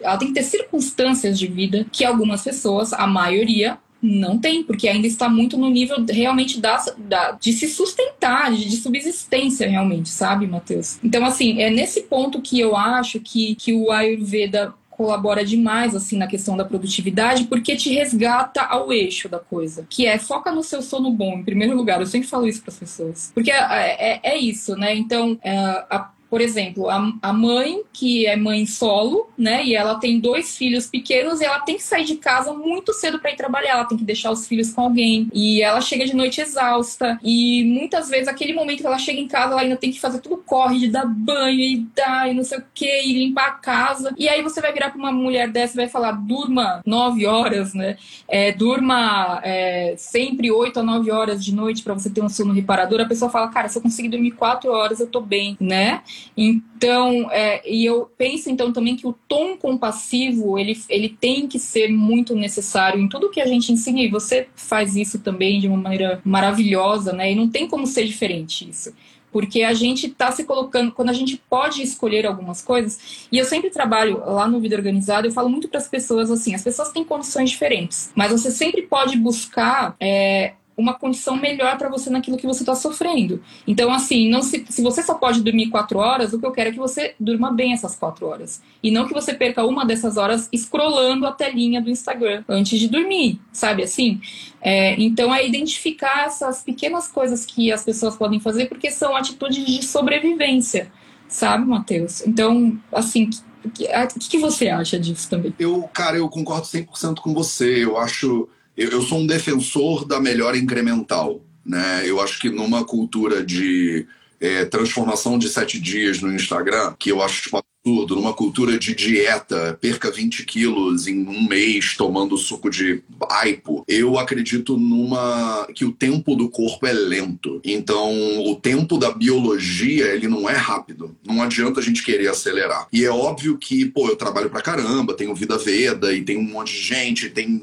ela tem que ter circunstâncias de vida que algumas pessoas, a maioria, não tem, porque ainda está muito no nível realmente da, da de se sustentar, de, de subsistência realmente, sabe, Matheus? Então, assim, é nesse ponto que eu acho que, que o Ayurveda colabora demais assim na questão da produtividade porque te resgata ao eixo da coisa, que é foca no seu sono bom em primeiro lugar. Eu sempre falo isso para as pessoas, porque é, é, é, isso, né? Então é, a por exemplo, a, a mãe, que é mãe solo, né, e ela tem dois filhos pequenos e ela tem que sair de casa muito cedo para ir trabalhar, ela tem que deixar os filhos com alguém. E ela chega de noite exausta. E muitas vezes, aquele momento que ela chega em casa, ela ainda tem que fazer tudo corre, de dar banho e dar e não sei o que, e limpar a casa. E aí você vai virar para uma mulher dessa e vai falar: durma nove horas, né? É, durma é, sempre oito a nove horas de noite para você ter um sono reparador. A pessoa fala: cara, se eu conseguir dormir quatro horas, eu tô bem, né? Então, é, e eu penso então também que o tom compassivo ele, ele tem que ser muito necessário em tudo que a gente ensina, e você faz isso também de uma maneira maravilhosa, né? E não tem como ser diferente isso porque a gente está se colocando, quando a gente pode escolher algumas coisas, e eu sempre trabalho lá no Vida Organizada, eu falo muito para as pessoas assim: as pessoas têm condições diferentes, mas você sempre pode buscar é, uma condição melhor para você naquilo que você está sofrendo. Então, assim, não se, se você só pode dormir quatro horas, o que eu quero é que você durma bem essas quatro horas. E não que você perca uma dessas horas escrolando a telinha do Instagram antes de dormir, sabe assim? É, então, é identificar essas pequenas coisas que as pessoas podem fazer, porque são atitudes de sobrevivência, sabe, Matheus? Então, assim, o que, que, você acha disso também? Eu, cara, eu concordo 100% com você. Eu acho eu, eu sou um defensor da melhora incremental. Né? Eu acho que numa cultura de é, transformação de sete dias no Instagram, que eu acho tipo, absurdo, numa cultura de dieta, perca 20 quilos em um mês tomando suco de aipo, eu acredito numa que o tempo do corpo é lento. Então, o tempo da biologia, ele não é rápido. Não adianta a gente querer acelerar. E é óbvio que, pô, eu trabalho pra caramba, tenho vida veda e tem um monte de gente, tem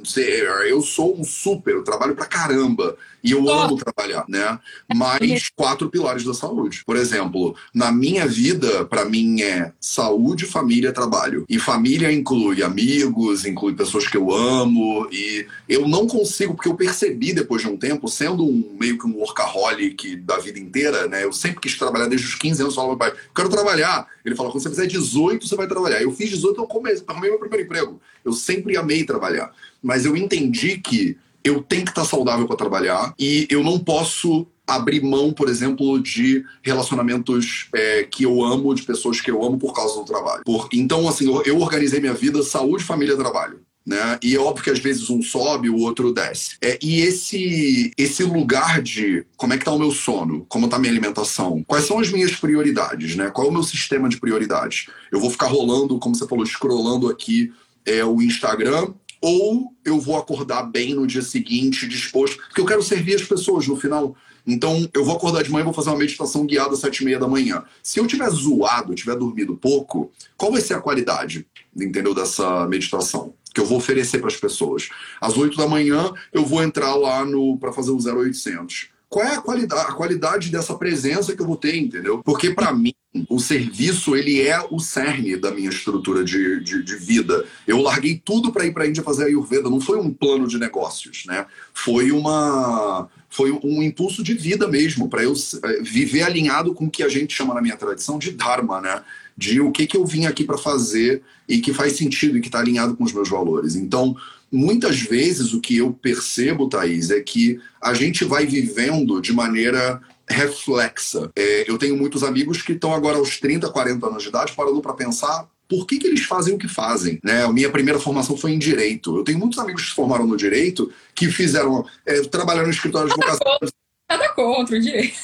eu sou um super, eu trabalho pra caramba. E eu amo trabalhar, né? Mais quatro pilares da saúde. Por exemplo, na minha vida, para mim é saúde, família, trabalho. E família inclui amigos, inclui pessoas que eu amo. E eu não consigo, porque eu percebi depois de um tempo, sendo um meio que um workaholic da vida inteira, né? Eu sempre quis trabalhar desde os 15 anos, falava meu pai, eu quero trabalhar. Ele falou, quando você fizer 18, você vai trabalhar. Eu fiz 18, eu comecei, arrumei meu primeiro emprego. Eu sempre amei trabalhar. Mas eu entendi que eu tenho que estar saudável para trabalhar e eu não posso abrir mão, por exemplo, de relacionamentos é, que eu amo, de pessoas que eu amo por causa do trabalho. Por, então, assim, eu, eu organizei minha vida saúde, família, trabalho. Né? E é óbvio que às vezes um sobe, o outro desce. É, e esse esse lugar de como é que tá o meu sono, como tá a minha alimentação, quais são as minhas prioridades, né? Qual é o meu sistema de prioridades? Eu vou ficar rolando, como você falou, scrollando aqui é, o Instagram ou eu vou acordar bem no dia seguinte, disposto, porque eu quero servir as pessoas no final. Então, eu vou acordar de manhã e vou fazer uma meditação guiada às sete e meia da manhã. Se eu tiver zoado, tiver dormido pouco, qual vai ser a qualidade, entendeu, dessa meditação? Que eu vou oferecer para as pessoas. Às oito da manhã, eu vou entrar lá no para fazer o 0800 qual é a qualidade, a qualidade dessa presença que eu vou ter, entendeu? Porque para mim o serviço ele é o cerne da minha estrutura de, de, de vida. Eu larguei tudo para ir para a Índia fazer a Ayurveda. Não foi um plano de negócios, né? Foi uma foi um impulso de vida mesmo para eu eh, viver alinhado com o que a gente chama na minha tradição de dharma, né? De o que que eu vim aqui para fazer e que faz sentido e que está alinhado com os meus valores. Então muitas vezes o que eu percebo, Thaís, é que a gente vai vivendo de maneira reflexa. É, eu tenho muitos amigos que estão agora aos 30, 40 anos de idade parando para pensar por que, que eles fazem o que fazem. Né? A minha primeira formação foi em direito. Eu tenho muitos amigos que se formaram no direito que fizeram, é, trabalharam no escritório de advocacia. Nada contra o direito.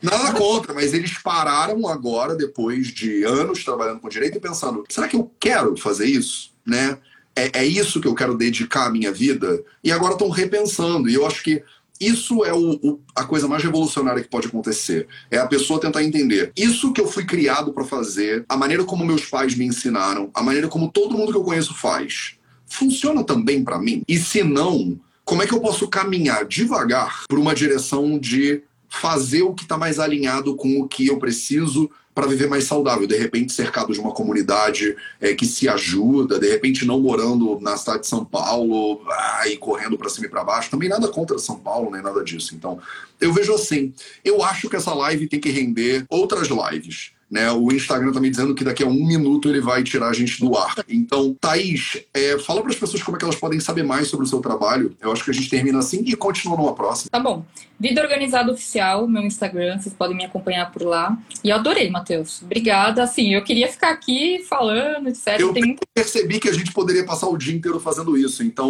Nada contra, mas eles pararam agora, depois de anos trabalhando com direito, e pensando: será que eu quero fazer isso? Né? É, é isso que eu quero dedicar a minha vida? E agora estão repensando. E eu acho que isso é o, o, a coisa mais revolucionária que pode acontecer. É a pessoa tentar entender. Isso que eu fui criado para fazer, a maneira como meus pais me ensinaram, a maneira como todo mundo que eu conheço faz, funciona também para mim? E se não, como é que eu posso caminhar devagar por uma direção de fazer o que está mais alinhado com o que eu preciso para viver mais saudável, de repente cercado de uma comunidade é, que se ajuda, de repente não morando na cidade de São Paulo ah, e correndo para cima e para baixo, também nada contra São Paulo, nem nada disso. Então, eu vejo assim, eu acho que essa live tem que render outras lives. Né? O Instagram tá me dizendo que daqui a um minuto ele vai tirar a gente do ar. Então, Thaís, é, fala para as pessoas como é que elas podem saber mais sobre o seu trabalho. Eu acho que a gente termina assim e continua numa próxima. Tá bom. Vida Organizada Oficial, meu Instagram, vocês podem me acompanhar por lá. E eu adorei, Matheus. Obrigada. Assim, eu queria ficar aqui falando, etc. Eu Tem... percebi que a gente poderia passar o dia inteiro fazendo isso. Então,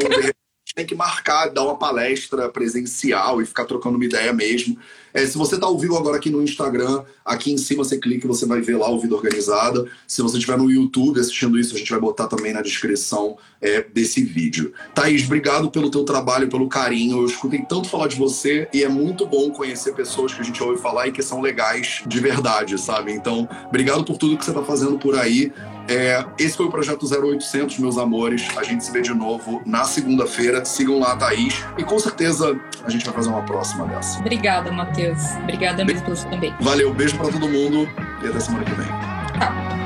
tem que marcar, dar uma palestra presencial e ficar trocando uma ideia mesmo. É, se você está ao vivo agora aqui no Instagram, aqui em cima você clica e você vai ver lá o Vida Organizada. Se você estiver no YouTube assistindo isso, a gente vai botar também na descrição é, desse vídeo. Thaís, obrigado pelo teu trabalho, pelo carinho. Eu escutei tanto falar de você e é muito bom conhecer pessoas que a gente ouve falar e que são legais de verdade, sabe? Então, obrigado por tudo que você está fazendo por aí. É, esse foi o Projeto 0800, meus amores. A gente se vê de novo na segunda-feira. Sigam lá a Thaís e com certeza a gente vai fazer uma próxima dessa. Obrigada, Matheus. Obrigada mesmo pelo também. Valeu, beijo para todo mundo e até semana que vem. Tchau.